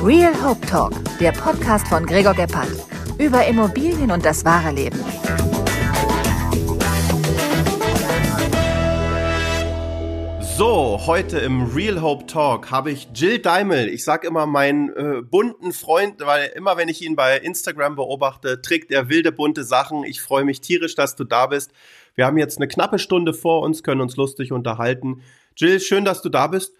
Real Hope Talk, der Podcast von Gregor Gebhardt über Immobilien und das wahre Leben. So, heute im Real Hope Talk habe ich Jill Daimel. Ich sage immer meinen äh, bunten Freund, weil immer wenn ich ihn bei Instagram beobachte, trägt er wilde bunte Sachen. Ich freue mich tierisch, dass du da bist. Wir haben jetzt eine knappe Stunde vor uns, können uns lustig unterhalten. Jill, schön, dass du da bist.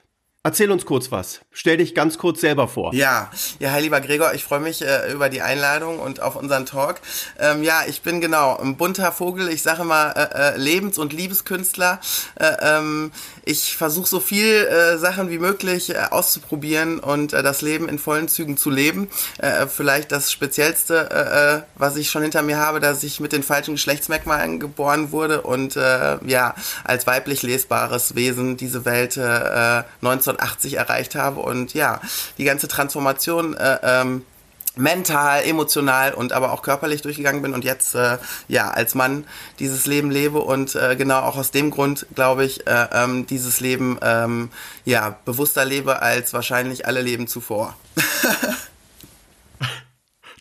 Erzähl uns kurz was. Stell dich ganz kurz selber vor. Ja, ja, hi lieber Gregor, ich freue mich äh, über die Einladung und auf unseren Talk. Ähm, ja, ich bin genau ein bunter Vogel. Ich sage mal äh, äh, Lebens- und Liebeskünstler. Äh, ähm, ich versuche so viel äh, Sachen wie möglich äh, auszuprobieren und das Leben in vollen Zügen zu leben. Vielleicht das Speziellste, was ich schon hinter mir habe, dass ich mit den falschen Geschlechtsmerkmalen geboren wurde und ja als weiblich lesbares Wesen diese Welt äh, 19 1980 erreicht habe und ja, die ganze Transformation äh, ähm, mental, emotional und aber auch körperlich durchgegangen bin und jetzt äh, ja als Mann dieses Leben lebe und äh, genau auch aus dem Grund glaube ich äh, ähm, dieses Leben ähm, ja bewusster lebe als wahrscheinlich alle Leben zuvor.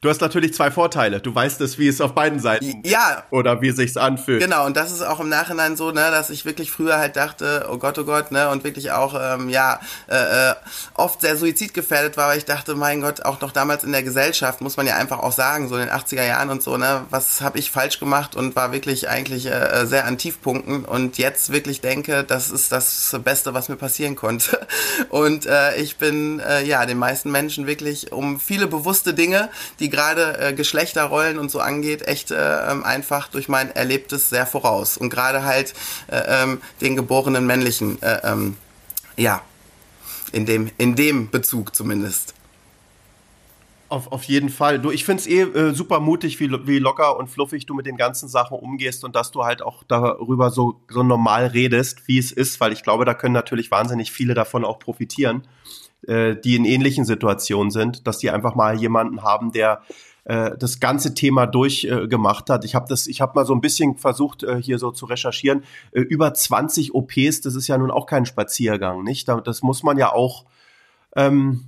Du hast natürlich zwei Vorteile. Du weißt es, wie es auf beiden Seiten ja. oder wie es sich anfühlt. Genau, und das ist auch im Nachhinein so, ne, dass ich wirklich früher halt dachte, oh Gott, oh Gott, ne, und wirklich auch, ähm, ja, äh, äh oft sehr suizidgefährdet war, weil ich dachte, mein Gott, auch noch damals in der Gesellschaft, muss man ja einfach auch sagen, so in den 80er Jahren und so, ne, was habe ich falsch gemacht und war wirklich eigentlich äh, sehr an Tiefpunkten und jetzt wirklich denke, das ist das Beste, was mir passieren konnte. Und äh, ich bin, äh, ja, den meisten Menschen wirklich um viele bewusste Dinge, die die gerade äh, Geschlechterrollen und so angeht, echt äh, ähm, einfach durch mein Erlebtes sehr voraus. Und gerade halt äh, ähm, den geborenen männlichen, äh, ähm, ja, in dem, in dem Bezug zumindest. Auf, auf jeden Fall. Du, ich finde es eh äh, super mutig, wie, wie locker und fluffig du mit den ganzen Sachen umgehst und dass du halt auch darüber so, so normal redest, wie es ist, weil ich glaube, da können natürlich wahnsinnig viele davon auch profitieren äh, die in ähnlichen Situationen sind, dass die einfach mal jemanden haben, der äh, das ganze Thema durchgemacht äh, hat. Ich habe das, ich habe mal so ein bisschen versucht, äh, hier so zu recherchieren. Äh, über 20 OPs, das ist ja nun auch kein Spaziergang, nicht? Das muss man ja auch ähm,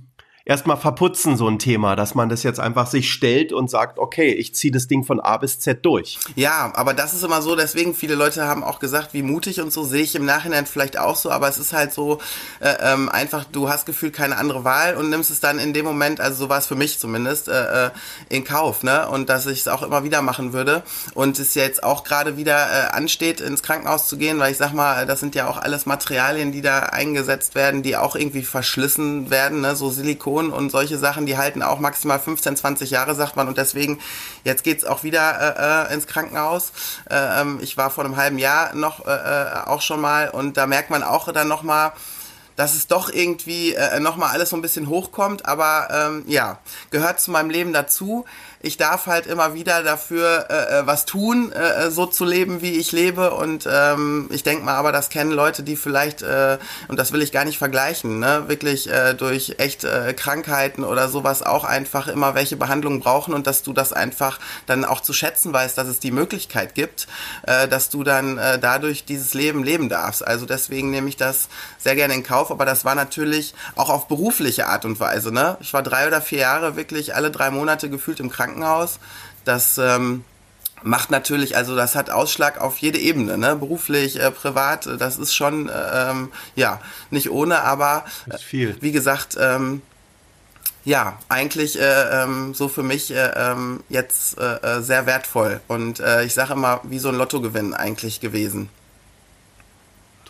erstmal verputzen, so ein Thema, dass man das jetzt einfach sich stellt und sagt, okay, ich ziehe das Ding von A bis Z durch. Ja, aber das ist immer so, deswegen viele Leute haben auch gesagt, wie mutig und so sehe ich im Nachhinein vielleicht auch so, aber es ist halt so äh, ähm, einfach, du hast gefühlt keine andere Wahl und nimmst es dann in dem Moment, also so war es für mich zumindest, äh, äh in Kauf, ne? Und dass ich es auch immer wieder machen würde und es jetzt auch gerade wieder äh, ansteht, ins Krankenhaus zu gehen, weil ich sag mal, das sind ja auch alles Materialien, die da eingesetzt werden, die auch irgendwie verschlissen werden, ne? So Silikon Silikon und solche Sachen, die halten auch maximal 15, 20 Jahre, sagt man. Und deswegen, jetzt geht's auch wieder äh, äh, ins Krankenhaus. Äh, ähm, ich war vor einem halben Jahr noch äh, äh auch schon mal und da merkt man auch dann nochmal, dass es doch irgendwie äh, nochmal alles so ein bisschen hochkommt, aber ähm, ja, gehört zu meinem Leben dazu ich darf halt immer wieder dafür äh, äh, was tun, äh, äh, so zu leben, wie ich lebe. Und ähm, ich denke mal, aber das kennen Leute, die vielleicht, äh, und das will ich gar nicht vergleichen, ne, wirklich äh, durch echt äh, Krankheiten oder sowas auch einfach immer welche Behandlungen brauchen und dass du das einfach dann auch zu schätzen weißt, dass es die Möglichkeit gibt, äh, dass du dann äh, dadurch dieses Leben leben darfst. Also deswegen nehme ich das sehr gerne in Kauf, aber das war natürlich auch auf berufliche Art und Weise. Ne? Ich war drei oder vier Jahre wirklich alle drei Monate gefühlt im Krankenhaus Krankenhaus. Das ähm, macht natürlich, also das hat Ausschlag auf jede Ebene, ne? beruflich, äh, privat, das ist schon, äh, ähm, ja, nicht ohne, aber äh, wie gesagt, ähm, ja, eigentlich äh, ähm, so für mich äh, ähm, jetzt äh, äh sehr wertvoll und äh, ich sage immer, wie so ein Lottogewinn eigentlich gewesen.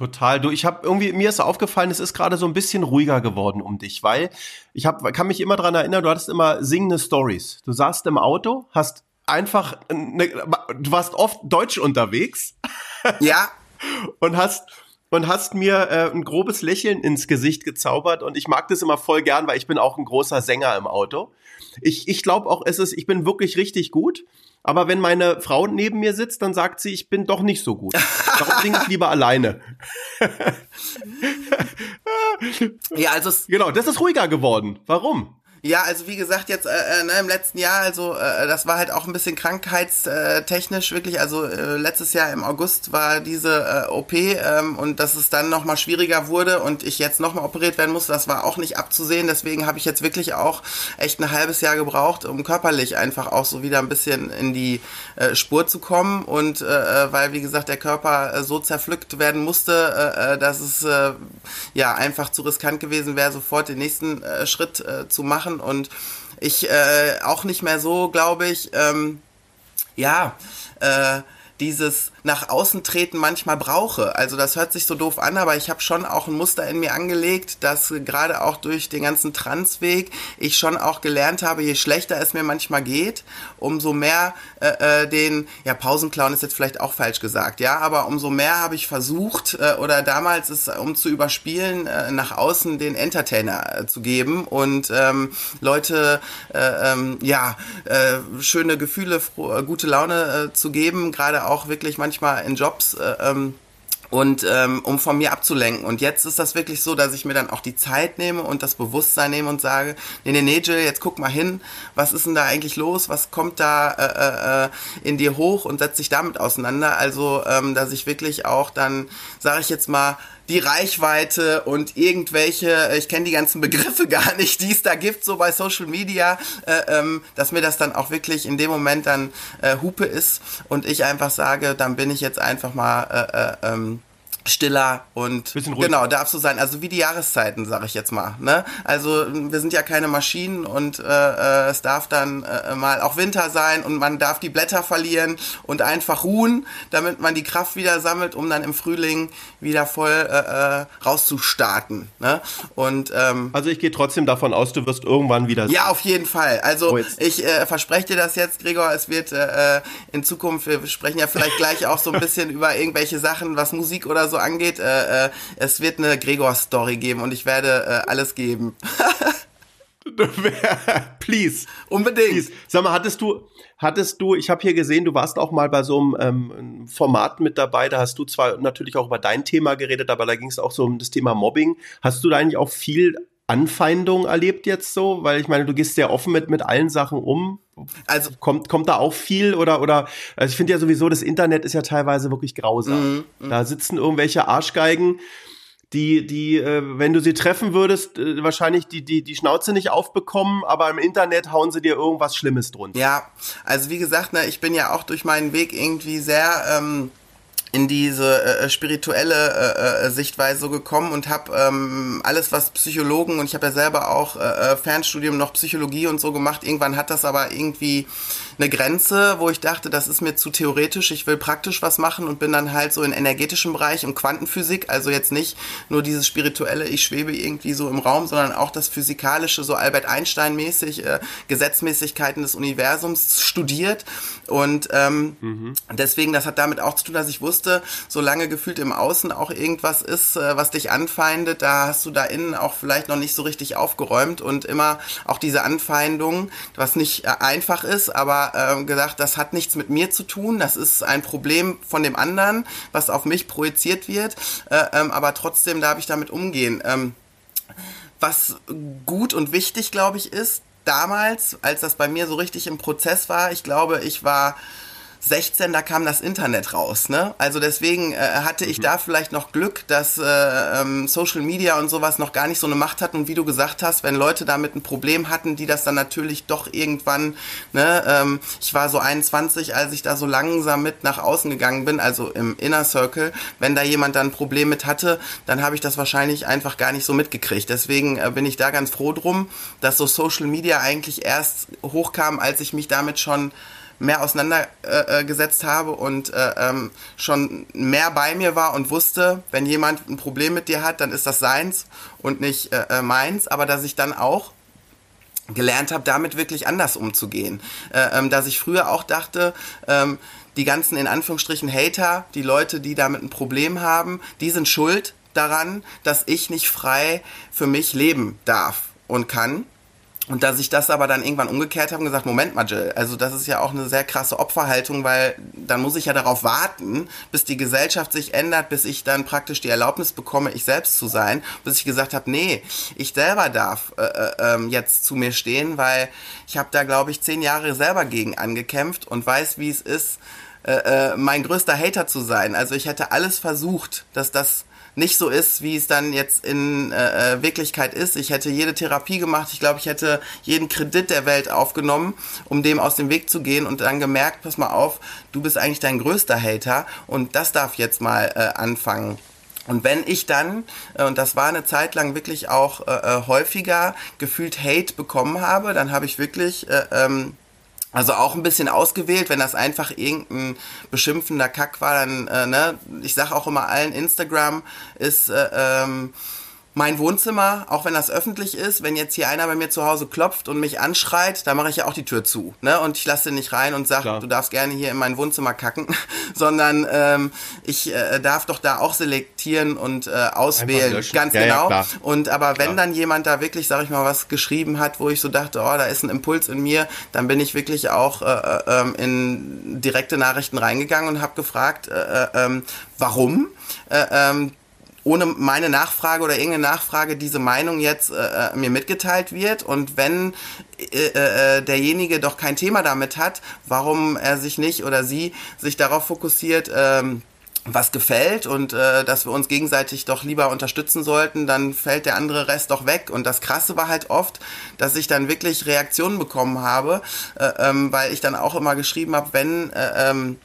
Total. Du, ich habe irgendwie mir ist aufgefallen, es ist gerade so ein bisschen ruhiger geworden um dich, weil ich hab, kann mich immer dran erinnern, du hattest immer singende Stories. Du saßt im Auto, hast einfach, ne, du warst oft deutsch unterwegs. Ja. und hast und hast mir äh, ein grobes Lächeln ins Gesicht gezaubert und ich mag das immer voll gern, weil ich bin auch ein großer Sänger im Auto. Ich, ich glaube auch, es ist, ich bin wirklich richtig gut. Aber wenn meine Frau neben mir sitzt, dann sagt sie, ich bin doch nicht so gut. Darum singe ich lieber alleine. ja, also genau, das ist ruhiger geworden. Warum? Ja, also wie gesagt, jetzt äh, äh, ne, im letzten Jahr, also äh, das war halt auch ein bisschen krankheitstechnisch wirklich. Also äh, letztes Jahr im August war diese äh, OP ähm, und dass es dann nochmal schwieriger wurde und ich jetzt nochmal operiert werden musste, das war auch nicht abzusehen. Deswegen habe ich jetzt wirklich auch echt ein halbes Jahr gebraucht, um körperlich einfach auch so wieder ein bisschen in die äh, Spur zu kommen. Und äh, äh weil, wie gesagt, der Körper äh, so zerpflückt werden musste, äh, äh, dass es äh, ja einfach zu riskant gewesen wäre, sofort den nächsten äh, Schritt äh, zu machen machen und ich äh, auch nicht mehr so, glaube ich, ähm, ja, äh, dieses nach außen treten manchmal brauche. Also das hört sich so doof an, aber ich habe schon auch ein Muster in mir angelegt, dass gerade auch durch den ganzen Transweg ich schon auch gelernt habe, je schlechter es mir manchmal geht, umso mehr äh, äh den, ja Pausenclown ist jetzt vielleicht auch falsch gesagt, ja, aber umso mehr habe ich versucht äh, oder damals ist, um zu überspielen, äh, nach außen den Entertainer äh, zu geben und ähm, Leute, äh, ähm, ja, schöne Gefühle, gute Laune zu geben, gerade auch wirklich manchmal manchmal in Jobs äh, ähm, und ähm, um von mir abzulenken. Und jetzt ist das wirklich so, dass ich mir dann auch die Zeit nehme und das Bewusstsein nehme und sage, nee, nee, nee, Jill, jetzt guck mal hin, was ist denn da eigentlich los, was kommt da äh, äh, in dir hoch und setz dich damit auseinander. Also, ähm, dass ich wirklich auch dann, sage ich jetzt mal, die Reichweite und irgendwelche, ich kenne die ganzen Begriffe gar nicht, die es da gibt, so bei Social Media, äh, ähm, dass mir das dann auch wirklich in dem Moment dann äh, Hupe ist und ich einfach sage, dann bin ich jetzt einfach mal äh, äh ähm, stiller und genau darf so sein. Also wie die Jahreszeiten sage ich jetzt mal ne? Also wir sind ja keine Maschinen und äh, äh, es darf dann äh, mal auch Winter sein und man darf die Blätter verlieren und einfach ruhen damit man die Kraft wieder sammelt um dann im Frühling wieder voll äh, äh rauszustarten ne? Und ähm, also ich gehe trotzdem davon aus du wirst irgendwann wieder ja auf jeden Fall. Also oh, ich äh, verspreche dir das jetzt Gregor. Es wird äh, äh in Zukunft wir sprechen ja vielleicht gleich auch so ein bisschen über irgendwelche Sachen was Musik oder so angeht, äh, äh, es wird eine Gregor-Story geben und ich werde äh, alles geben. Please. Unbedingt. Please. Sag mal, hattest du, hattest du, ich habe hier gesehen, du warst auch mal bei so einem ähm, Format mit dabei, da hast du zwar natürlich auch über dein Thema geredet, aber da ging es auch so um das Thema Mobbing. Hast du da eigentlich auch viel Anfeindung erlebt jetzt so? Weil ich meine, du gehst sehr offen mit, mit allen Sachen um. Also kommt, kommt da auch viel oder, oder, also ich finde ja sowieso, das Internet ist ja teilweise wirklich grausam. Mm, mm. Da sitzen irgendwelche Arschgeigen, die, die, äh, wenn du sie treffen würdest, äh, wahrscheinlich die, die, die Schnauze nicht aufbekommen, aber im Internet hauen sie dir irgendwas Schlimmes drunter. Ja, also wie gesagt, ne, ich bin ja auch durch meinen Weg irgendwie sehr, ähm, in diese äh, äh, spirituelle äh, äh, Sichtweise gekommen und habe ähm, alles, was Psychologen und ich habe ja selber auch äh, äh, Fernstudium noch Psychologie und so gemacht. Irgendwann hat das aber irgendwie eine Grenze, wo ich dachte, das ist mir zu theoretisch, ich will praktisch was machen und bin dann halt so in energetischem Bereich, im Quantenphysik, also jetzt nicht nur dieses spirituelle, ich schwebe irgendwie so im Raum, sondern auch das physikalische, so Albert Einstein mäßig, äh, Gesetzmäßigkeiten des Universums studiert und ähm, mhm. deswegen, das hat damit auch zu tun, dass ich wusste, solange gefühlt im Außen auch irgendwas ist, äh, was dich anfeindet, da hast du da innen auch vielleicht noch nicht so richtig aufgeräumt und immer auch diese Anfeindung, was nicht äh, einfach ist, aber äh, gesagt, das hat nichts mit mir zu tun, das ist ein Problem von dem anderen, was auf mich projiziert wird, äh, ähm, aber trotzdem darf ich damit umgehen. Ähm, was gut und wichtig, glaube ich, ist, damals, als das bei mir so richtig im Prozess war, ich glaube, ich war 16, da kam das Internet raus. Ne? Also deswegen äh, hatte ich mhm. da vielleicht noch Glück, dass äh, ähm, Social Media und sowas noch gar nicht so eine Macht hatten. Und wie du gesagt hast, wenn Leute damit ein Problem hatten, die das dann natürlich doch irgendwann, ne, ähm, ich war so 21, als ich da so langsam mit nach außen gegangen bin, also im Inner Circle, wenn da jemand dann ein Problem mit hatte, dann habe ich das wahrscheinlich einfach gar nicht so mitgekriegt. Deswegen äh, bin ich da ganz froh drum, dass so Social Media eigentlich erst hochkam, als ich mich damit schon mehr auseinandergesetzt äh, habe und äh, ähm, schon mehr bei mir war und wusste, wenn jemand ein Problem mit dir hat, dann ist das seins und nicht äh, äh meins, aber dass ich dann auch gelernt habe, damit wirklich anders umzugehen. Äh, ähm, dass ich früher auch dachte, ähm, die ganzen in Anführungsstrichen Hater, die Leute, die damit ein Problem haben, die sind schuld daran, dass ich nicht frei für mich leben darf und kann Und dass ich das aber dann irgendwann umgekehrt habe und gesagt, Moment mal, Jill, also das ist ja auch eine sehr krasse Opferhaltung, weil dann muss ich ja darauf warten, bis die Gesellschaft sich ändert, bis ich dann praktisch die Erlaubnis bekomme, ich selbst zu sein, bis ich gesagt habe, nee, ich selber darf äh, äh, ähm, jetzt zu mir stehen, weil ich habe da, glaube ich, zehn Jahre selber gegen angekämpft und weiß, wie es ist, äh, äh, mein größter Hater zu sein. Also ich hätte alles versucht, dass das nicht so ist, wie es dann jetzt in äh, äh, Wirklichkeit ist. Ich hätte jede Therapie gemacht. Ich glaube, ich hätte jeden Kredit der Welt aufgenommen, um dem aus dem Weg zu gehen und dann gemerkt, pass mal auf, du bist eigentlich dein größter Hater und das darf jetzt mal äh, anfangen. Und wenn ich dann, äh, und das war eine Zeit lang wirklich auch äh, äh, häufiger, gefühlt Hate bekommen habe, dann habe ich wirklich äh, ähm, also auch ein bisschen ausgewählt, wenn das einfach irgendein beschimpfender Kack war, dann, äh, ne, ich sag auch immer allen, Instagram ist äh, ähm, mein Wohnzimmer, auch wenn das öffentlich ist, wenn jetzt hier einer bei mir zu Hause klopft und mich anschreit, da mache ich ja auch die Tür zu. Ne? Und ich lasse den nicht rein und sage, du darfst gerne hier in mein Wohnzimmer kacken, sondern ähm, ich äh, darf doch da auch selektieren und äh, auswählen. Ganz ja, genau. Ja, und aber wenn dann jemand da wirklich, sag ich mal, was geschrieben hat, wo ich so dachte, oh, da ist ein Impuls in mir, dann bin ich wirklich auch äh, äh, ähm, in direkte Nachrichten reingegangen und habe gefragt, äh, äh, ähm, warum. Äh, ähm, ohne meine Nachfrage oder irgendeine Nachfrage diese Meinung jetzt äh, äh, mir mitgeteilt wird und wenn äh, äh, derjenige doch kein Thema damit hat, warum er sich nicht oder sie sich darauf fokussiert, ähm, was gefällt und äh, dass wir uns gegenseitig doch lieber unterstützen sollten, dann fällt der andere Rest doch weg. Und das Krasse war halt oft, dass ich dann wirklich Reaktionen bekommen habe, äh, ähm, weil ich dann auch immer geschrieben habe, wenn äh, ähm,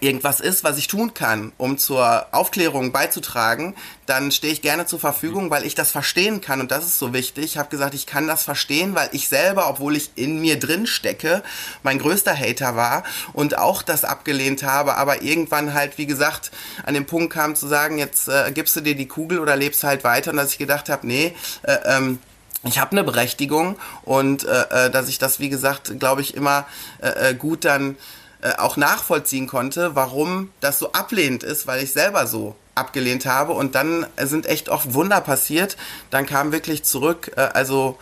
irgendwas ist, was ich tun kann, um zur Aufklärung beizutragen, dann stehe ich gerne zur Verfügung, weil ich das verstehen kann und das ist so wichtig. Ich habe gesagt, ich kann das verstehen, weil ich selber, obwohl ich in mir drin stecke, mein größter Hater war und auch das abgelehnt habe, aber irgendwann halt, wie gesagt, an den Punkt kam zu sagen, jetzt äh, gibst du dir die Kugel oder lebst halt weiter und dass ich gedacht habe, nee, äh, ähm, ich habe eine Berechtigung und äh, äh, dass ich das, wie gesagt, glaube ich, immer äh, äh gut dann äh, auch nachvollziehen konnte, warum das so ablehnend ist, weil ich selber so abgelehnt habe. Und dann sind echt oft Wunder passiert. Dann kam wirklich zurück, äh, also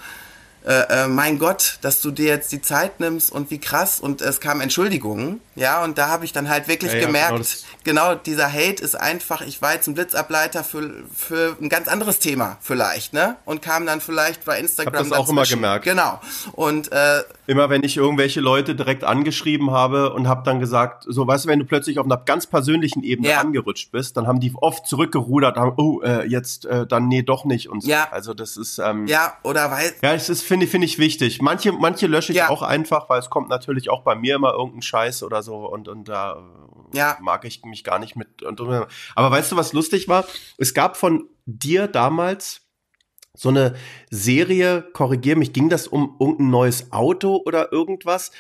äh, äh, mein Gott, dass du dir jetzt die Zeit nimmst und wie krass und es kam Entschuldigungen, ja, und da habe ich dann halt wirklich ja, ja, gemerkt, genau, genau, dieser Hate ist einfach, ich war jetzt ein Blitzableiter für, für ein ganz anderes Thema vielleicht, ne, und kam dann vielleicht bei Instagram. Hab das auch immer gemerkt. Genau, und äh, immer wenn ich irgendwelche Leute direkt angeschrieben habe und habe dann gesagt, so, weißt du, wenn du plötzlich auf einer ganz persönlichen Ebene ja. angerutscht bist, dann haben die oft zurückgerudert, haben, oh, äh, jetzt äh, dann nee, doch nicht und so. Ja. Also das ist ähm, ja oder weil ja, es ist finde finde ich wichtig. Manche, manche lösche ich ja. auch einfach, weil es kommt natürlich auch bei mir immer irgendein Scheiß oder so und, und da ja. mag ich mich gar nicht mit. Und, aber weißt du, was lustig war? Es gab von dir damals so eine Serie, korrigier mich, ging das um irgendein neues Auto oder irgendwas?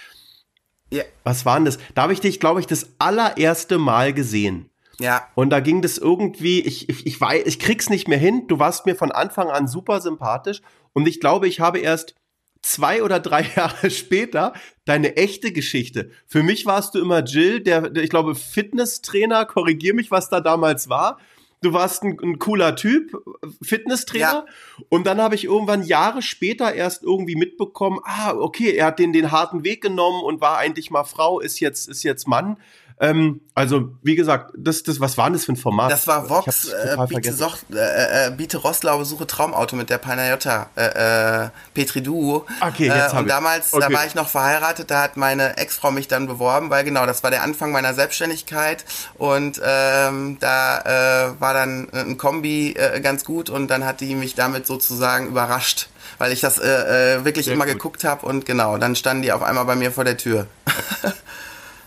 Ja. Was war denn das? Da habe ich dich, glaube ich, das allererste Mal gesehen. Ja. Und da ging das irgendwie, ich, ich, ich weiß, ich krieg's nicht mehr hin. Du warst mir von Anfang an super sympathisch. Und ich glaube, ich habe erst zwei oder drei Jahre später deine echte Geschichte. Für mich warst du immer Jill, der, der ich glaube, Fitnesstrainer, korrigier mich, was da damals war. Du warst ein, ein cooler Typ, Fitnesstrainer. Ja. Und dann habe ich irgendwann Jahre später erst irgendwie mitbekommen, ah, okay, er hat den, den harten Weg genommen und war eigentlich mal Frau, ist jetzt, ist jetzt Mann. Ähm, also, wie gesagt, das, das, was war das für ein Format? Das war Vox, äh, biete, Soch, äh, äh, biete Rostlau, suche Traumauto mit der Panayota, äh, äh, Petri Duo. Okay, jetzt äh, Und damals, okay. da war ich noch verheiratet, da hat meine Ex-Frau mich dann beworben, weil genau, das war der Anfang meiner Selbstständigkeit und ähm, da äh, war dann ein Kombi äh, ganz gut und dann hat die mich damit sozusagen überrascht weil ich das äh, äh, wirklich Sehr immer gut. geguckt habe und genau, dann standen die auf einmal bei mir vor der Tür.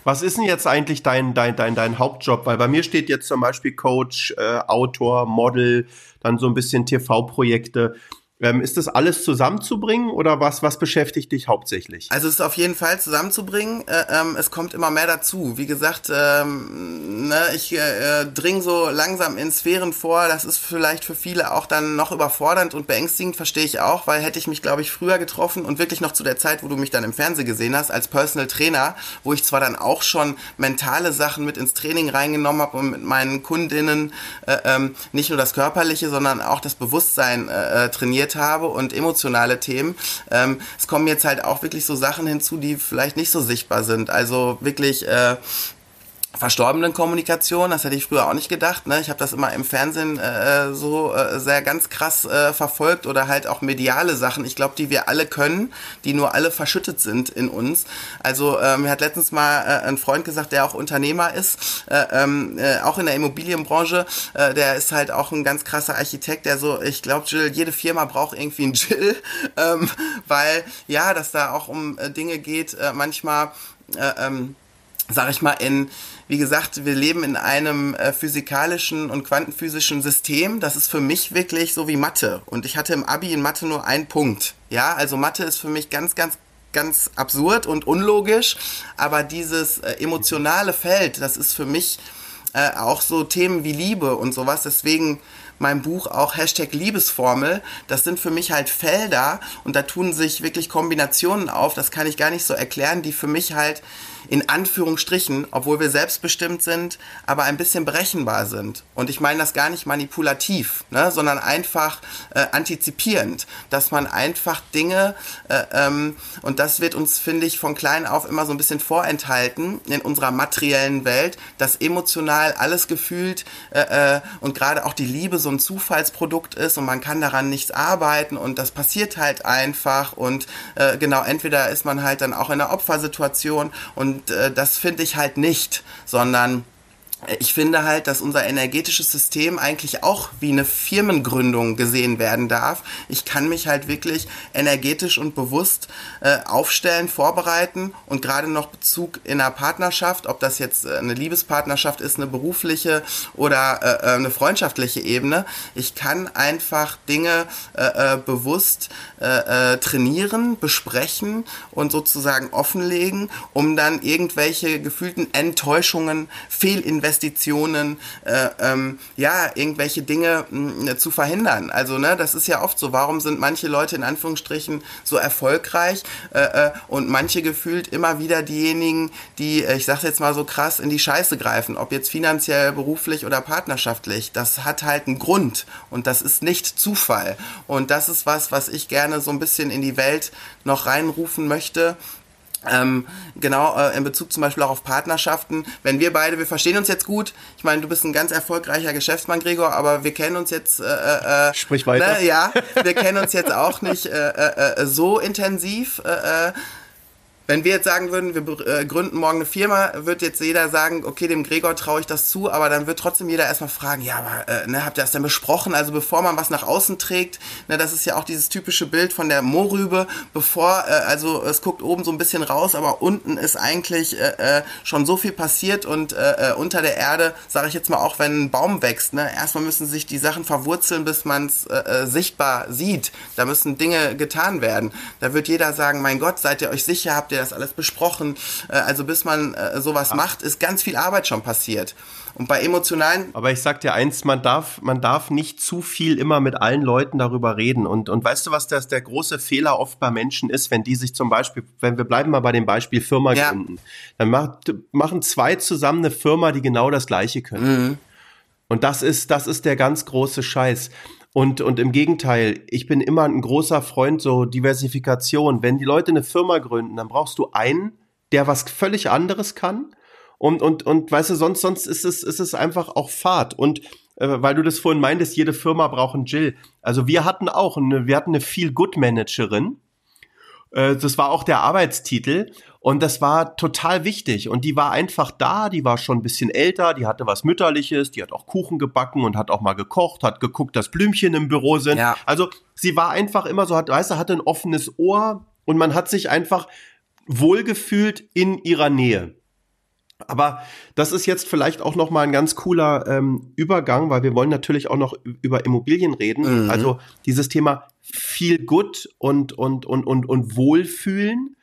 Was ist denn jetzt eigentlich dein, dein, dein, dein Hauptjob? Weil bei mir steht jetzt zum Beispiel Coach, äh, Autor, Model, dann so ein bisschen TV-Projekte. Ähm, ist das alles zusammenzubringen oder was, was beschäftigt dich hauptsächlich? Also es ist auf jeden Fall zusammenzubringen. Äh, ähm, es kommt immer mehr dazu. Wie gesagt, ähm, ne, ich äh, äh, dring so langsam in Sphären vor. Das ist vielleicht für viele auch dann noch überfordernd und beängstigend, verstehe ich auch, weil hätte ich mich, glaube ich, früher getroffen und wirklich noch zu der Zeit, wo du mich dann im Fernsehen gesehen hast, als Personal Trainer, wo ich zwar dann auch schon mentale Sachen mit ins Training reingenommen habe und mit meinen Kundinnen äh, ähm, nicht nur das Körperliche, sondern auch das Bewusstsein äh, äh trainiert moderiert habe und emotionale Themen. Ähm, es kommen jetzt halt auch wirklich so Sachen hinzu, die vielleicht nicht so sichtbar sind. Also wirklich äh, verstorbenen Kommunikation, das hätte ich früher auch nicht gedacht. Ne? Ich habe das immer im Fernsehen äh, so äh, sehr ganz krass äh, verfolgt oder halt auch mediale Sachen. Ich glaube, die wir alle können, die nur alle verschüttet sind in uns. Also äh, mir hat letztens mal äh, ein Freund gesagt, der auch Unternehmer ist, äh, ähm, äh, auch in der Immobilienbranche. Äh, der ist halt auch ein ganz krasser Architekt, der so, ich glaube, Jill, jede Firma braucht irgendwie einen Jill, ähm, weil ja, dass da auch um äh, Dinge geht, äh, manchmal, äh, ähm, sag ich mal, in wie gesagt, wir leben in einem äh, physikalischen und quantenphysischen System. Das ist für mich wirklich so wie Mathe. Und ich hatte im Abi in Mathe nur einen Punkt. Ja, also Mathe ist für mich ganz, ganz ganz absurd und unlogisch, aber dieses äh, emotionale Feld, das ist für mich äh, auch so Themen wie Liebe und sowas. Deswegen mein Buch auch Hashtag Liebesformel. Das sind für mich halt Felder und da tun sich wirklich Kombinationen auf, das kann ich gar nicht so erklären, die für mich halt in Anführungsstrichen, obwohl wir selbstbestimmt sind, aber ein bisschen berechenbar sind. Und ich meine das gar nicht manipulativ, ne, sondern einfach äh, antizipierend, dass man einfach Dinge, äh, ähm, und das wird uns, finde ich, von klein auf immer so ein bisschen vorenthalten in unserer materiellen Welt, dass emotional alles gefühlt äh, äh, und gerade auch die Liebe so ein Zufallsprodukt ist und man kann daran nichts arbeiten und das passiert halt einfach und äh, genau, entweder ist man halt dann auch in einer Opfersituation und und äh, das finde ich halt nicht, sondern ich finde halt, dass unser energetisches System eigentlich auch wie eine Firmengründung gesehen werden darf. Ich kann mich halt wirklich energetisch und bewusst äh, aufstellen, vorbereiten und gerade noch Bezug in einer Partnerschaft, ob das jetzt äh, eine Liebespartnerschaft ist, eine berufliche oder äh, äh eine freundschaftliche Ebene. Ich kann einfach Dinge äh, bewusst trainieren, besprechen und sozusagen offenlegen, um dann irgendwelche gefühlten Enttäuschungen, Fehlinvestitionen Investitionen, äh, ähm, ja, irgendwelche Dinge mh, hm, zu verhindern. Also, ne, das ist ja oft so. Warum sind manche Leute in Anführungsstrichen so erfolgreich äh, äh, und manche gefühlt immer wieder diejenigen, die, äh, ich sag's jetzt mal so krass, in die Scheiße greifen, ob jetzt finanziell, beruflich oder partnerschaftlich. Das hat halt einen Grund und das ist nicht Zufall. Und das ist was, was ich gerne so ein bisschen in die Welt noch reinrufen möchte, ähm, genau, äh, in Bezug zum Beispiel auch auf Partnerschaften. Wenn wir beide, wir verstehen uns jetzt gut. Ich meine, du bist ein ganz erfolgreicher Geschäftsmann, Gregor, aber wir kennen uns jetzt. Äh, äh, Sprich weiter. Ne, ja, wir kennen uns jetzt auch nicht äh, äh, äh so intensiv. Äh, äh wenn wir jetzt sagen würden, wir äh, gründen morgen eine Firma, wird jetzt jeder sagen, okay, dem Gregor traue ich das zu, aber dann wird trotzdem jeder erstmal fragen, ja, aber äh, ne, habt ihr das denn besprochen? Also bevor man was nach außen trägt, ne, das ist ja auch dieses typische Bild von der Mohrrübe, bevor, äh, also es guckt oben so ein bisschen raus, aber unten ist eigentlich äh, äh, schon so viel passiert und äh, äh unter der Erde, sage ich jetzt mal auch, wenn ein Baum wächst, ne, erstmal müssen sich die Sachen verwurzeln, bis man es äh, sichtbar sieht. Da müssen Dinge getan werden. Da wird jeder sagen, mein Gott, seid ihr euch sicher, habt ihr ihr das alles besprochen? Äh, also bis man äh, sowas ja. macht, ist ganz viel Arbeit schon passiert. Und bei emotionalen. Aber ich sag dir eins, man darf, man darf nicht zu viel immer mit allen Leuten darüber reden. Und, und weißt du, was das der große Fehler oft bei Menschen ist, wenn die sich zum Beispiel, wenn wir bleiben mal bei dem Beispiel Firma ja. gründen, dann macht, machen zwei zusammen eine Firma, die genau das Gleiche können. Mhm. Und das ist, das ist der ganz große Scheiß. Und, und im Gegenteil, ich bin immer ein großer Freund so Diversifikation. Wenn die Leute eine Firma gründen, dann brauchst du einen, der was völlig anderes kann. Und, und, und weißt du, sonst, sonst ist es, ist es einfach auch Fahrt. Und äh, weil du das vorhin meintest, jede Firma braucht einen Jill. Also wir hatten auch eine, wir hatten eine Feel-Good-Managerin. Äh, das war auch der Arbeitstitel. Und das war total wichtig. Und die war einfach da, die war schon ein bisschen älter, die hatte was Mütterliches, die hat auch Kuchen gebacken und hat auch mal gekocht, hat geguckt, dass Blümchen im Büro sind. Ja. Also sie war einfach immer so, hat, weißt du, hatte ein offenes Ohr und man hat sich einfach wohlgefühlt in ihrer Nähe. Aber das ist jetzt vielleicht auch noch mal ein ganz cooler ähm, Übergang, weil wir wollen natürlich auch noch über Immobilien reden. Mhm. Also dieses Thema viel gut und und und und und Wohlfühlen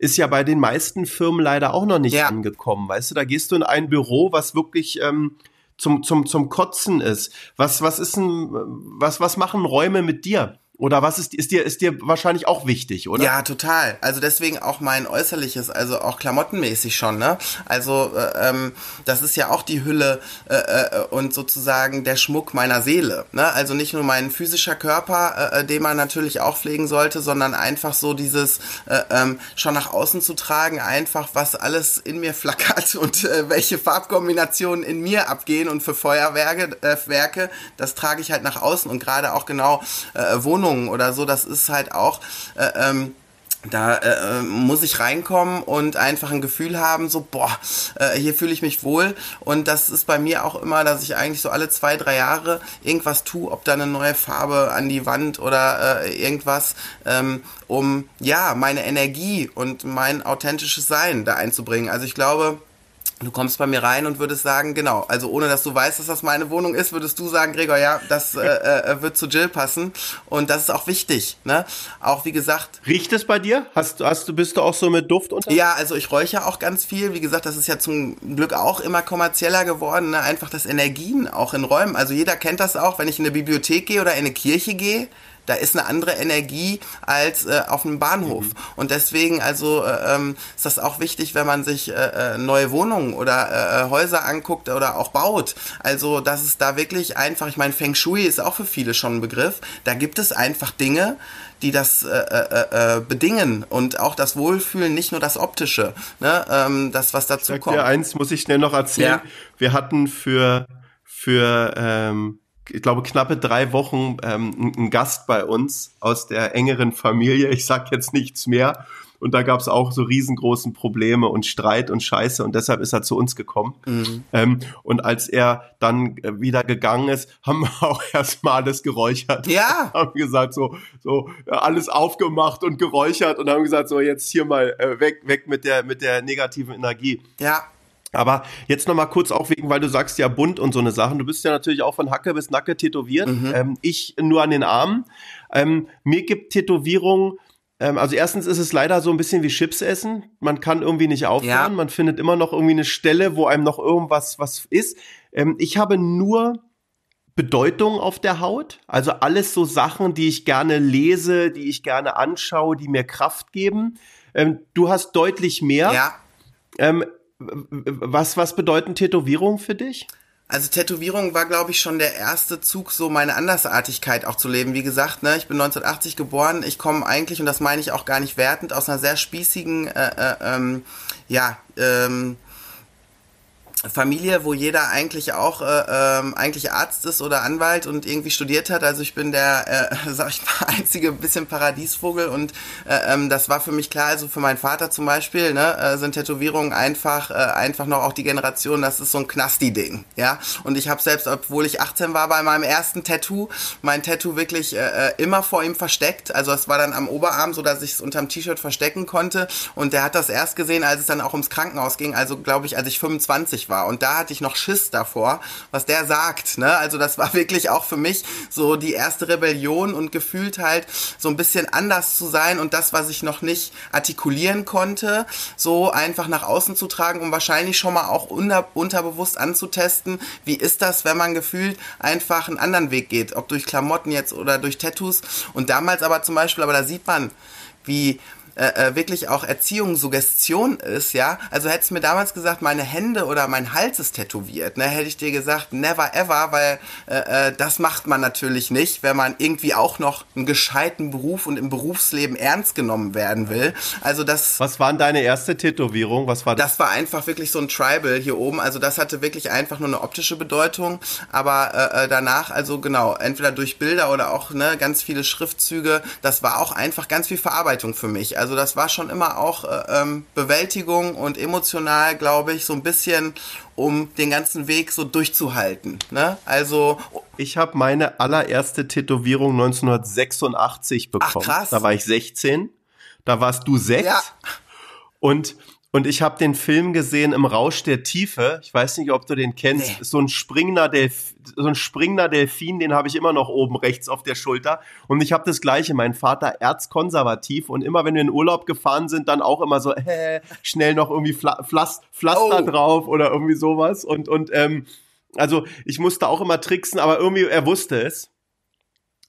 ist ja bei den meisten Firmen leider auch noch nicht ja. angekommen. Weißt du, da gehst du in ein Büro, was wirklich ähm, zum, zum, zum Kotzen ist. Was, was ist ein, was, was machen Räume mit dir? Oder was ist, ist dir, ist dir wahrscheinlich auch wichtig, oder? Ja, total. Also deswegen auch mein Äußerliches, also auch klamottenmäßig schon, ne? Also, äh, ähm, das ist ja auch die Hülle äh, äh, und sozusagen der Schmuck meiner Seele, ne? Also nicht nur mein physischer Körper, äh, äh den man natürlich auch pflegen sollte, sondern einfach so dieses äh, ähm, schon nach außen zu tragen, einfach was alles in mir flackert und äh, welche Farbkombinationen in mir abgehen und für Feuerwerke, äh, Werke, das trage ich halt nach außen und gerade auch genau äh, Wohnungen Wohnungen oder so, das ist halt auch, äh, ähm, da äh, äh, muss ich reinkommen und einfach ein Gefühl haben, so, boah, äh, hier fühle ich mich wohl. Und das ist bei mir auch immer, dass ich eigentlich so alle zwei, drei Jahre irgendwas tue, ob da eine neue Farbe an die Wand oder äh, irgendwas, ähm, um ja, meine Energie und mein authentisches Sein da einzubringen. Also ich glaube, Du kommst bei mir rein und würdest sagen, genau, also ohne dass du weißt, dass das meine Wohnung ist, würdest du sagen, Gregor, ja, das äh, äh, wird zu Jill passen. Und das ist auch wichtig, ne? Auch wie gesagt. Riecht es bei dir? Hast, hast du, bist du auch so mit Duft unter? Ja, also ich räuche auch ganz viel. Wie gesagt, das ist ja zum Glück auch immer kommerzieller geworden, ne? Einfach das Energien auch in Räumen. Also jeder kennt das auch, wenn ich in eine Bibliothek gehe oder in eine Kirche gehe da ist eine andere Energie als äh, auf einem Bahnhof. Mhm. Und deswegen also äh, ähm, ist das auch wichtig, wenn man sich äh, äh neue Wohnungen oder äh, äh, Häuser anguckt oder auch baut. Also das ist da wirklich einfach, ich meine, Feng Shui ist auch für viele schon ein Begriff. Da gibt es einfach Dinge, die das äh, äh, bedingen und auch das Wohlfühlen, nicht nur das Optische, ne? ähm, das was dazu Sag kommt. Dir eins muss ich schnell noch erzählen. Ja. Wir hatten für für ähm, ich glaube, knappe drei Wochen ähm, ein Gast bei uns aus der engeren Familie. Ich sag jetzt nichts mehr. Und da gab es auch so riesengroßen Probleme und Streit und Scheiße und deshalb ist er zu uns gekommen. Mhm. Ähm, und als er dann äh, wieder gegangen ist, haben wir auch erstmal alles geräuchert. Ja. haben gesagt, so, so alles aufgemacht und geräuchert und haben gesagt, so jetzt hier mal äh, weg, weg mit der, mit der negativen Energie. Ja. Aber jetzt noch mal kurz auch wegen, weil du sagst ja bunt und so eine Sachen. Du bist ja natürlich auch von Hacke bis Nacke tätowiert. Mhm. Ähm, ich nur an den Armen. Ähm, mir gibt Tätowierung, ähm, also erstens ist es leider so ein bisschen wie Chips essen. Man kann irgendwie nicht aufhören. Ja. Man findet immer noch irgendwie eine Stelle, wo einem noch irgendwas was ist. Ähm, ich habe nur Bedeutung auf der Haut. Also alles so Sachen, die ich gerne lese, die ich gerne anschaue, die mir Kraft geben. Ähm, du hast deutlich mehr. Ja. Ähm, was, was bedeuten Tätowierungen für dich? Also Tätowierung war, glaube ich, schon der erste Zug, so meine Andersartigkeit auch zu leben. Wie gesagt, ne, ich bin 1980 geboren. Ich komme eigentlich, und das meine ich auch gar nicht wertend, aus einer sehr spießigen, äh, äh, ähm, ja, ähm, Familie, wo jeder eigentlich auch äh, ähm, eigentlich Arzt ist oder Anwalt und irgendwie studiert hat. Also ich bin der, äh, sag ich mal, einzige bisschen Paradiesvogel und äh, ähm, das war für mich klar. Also für meinen Vater zum Beispiel ne, äh, sind Tätowierungen einfach äh, einfach noch auch die Generation. Das ist so ein Knasti-Ding, ja. Und ich habe selbst, obwohl ich 18 war, bei meinem ersten Tattoo, mein Tattoo wirklich äh, äh, immer vor ihm versteckt. Also es war dann am Oberarm, so dass ich es unterm T-Shirt verstecken konnte. Und der hat das erst gesehen, als es dann auch ums Krankenhaus ging. Also glaube ich, als ich 25 war. Und da hatte ich noch Schiss davor, was der sagt. Ne? Also das war wirklich auch für mich so die erste Rebellion und gefühlt halt so ein bisschen anders zu sein und das, was ich noch nicht artikulieren konnte, so einfach nach außen zu tragen, um wahrscheinlich schon mal auch unter, unterbewusst anzutesten, wie ist das, wenn man gefühlt einfach einen anderen Weg geht, ob durch Klamotten jetzt oder durch Tattoos. Und damals aber zum Beispiel, aber da sieht man, wie äh, äh, wirklich auch Erziehung Suggestion ist, ja. Also hättest du mir damals gesagt, meine Hände oder mein Hals ist tätowiert, ne, hätte ich dir gesagt, never ever, weil äh, äh, das macht man natürlich nicht, wenn man irgendwie auch noch einen gescheiten Beruf und im Berufsleben ernst genommen werden will. Also das. Was war denn deine erste Tätowierung? Was war das? Das war einfach wirklich so ein Tribal hier oben. Also das hatte wirklich einfach nur eine optische Bedeutung, aber äh, äh, danach, also genau, entweder durch Bilder oder auch ne, ganz viele Schriftzüge. Das war auch einfach ganz viel Verarbeitung für mich. Also das war schon immer auch äh, ähm, Bewältigung und emotional, glaube ich, so ein bisschen, um den ganzen Weg so durchzuhalten. Ne? Also ich habe meine allererste Tätowierung 1986 bekommen. Ach, krass. Da war ich 16. Da warst du sechs. Ja. Und und ich habe den Film gesehen im Rausch der Tiefe. Ich weiß nicht, ob du den kennst. Nee. So ein springender Delf so ein springender Delfin, den habe ich immer noch oben rechts auf der Schulter. Und ich habe das gleiche. Mein Vater erzkonservativ und immer wenn wir in Urlaub gefahren sind, dann auch immer so äh, schnell noch irgendwie Pfla Pflaster oh. drauf oder irgendwie sowas. Und und ähm, also ich musste auch immer tricksen, aber irgendwie er wusste es.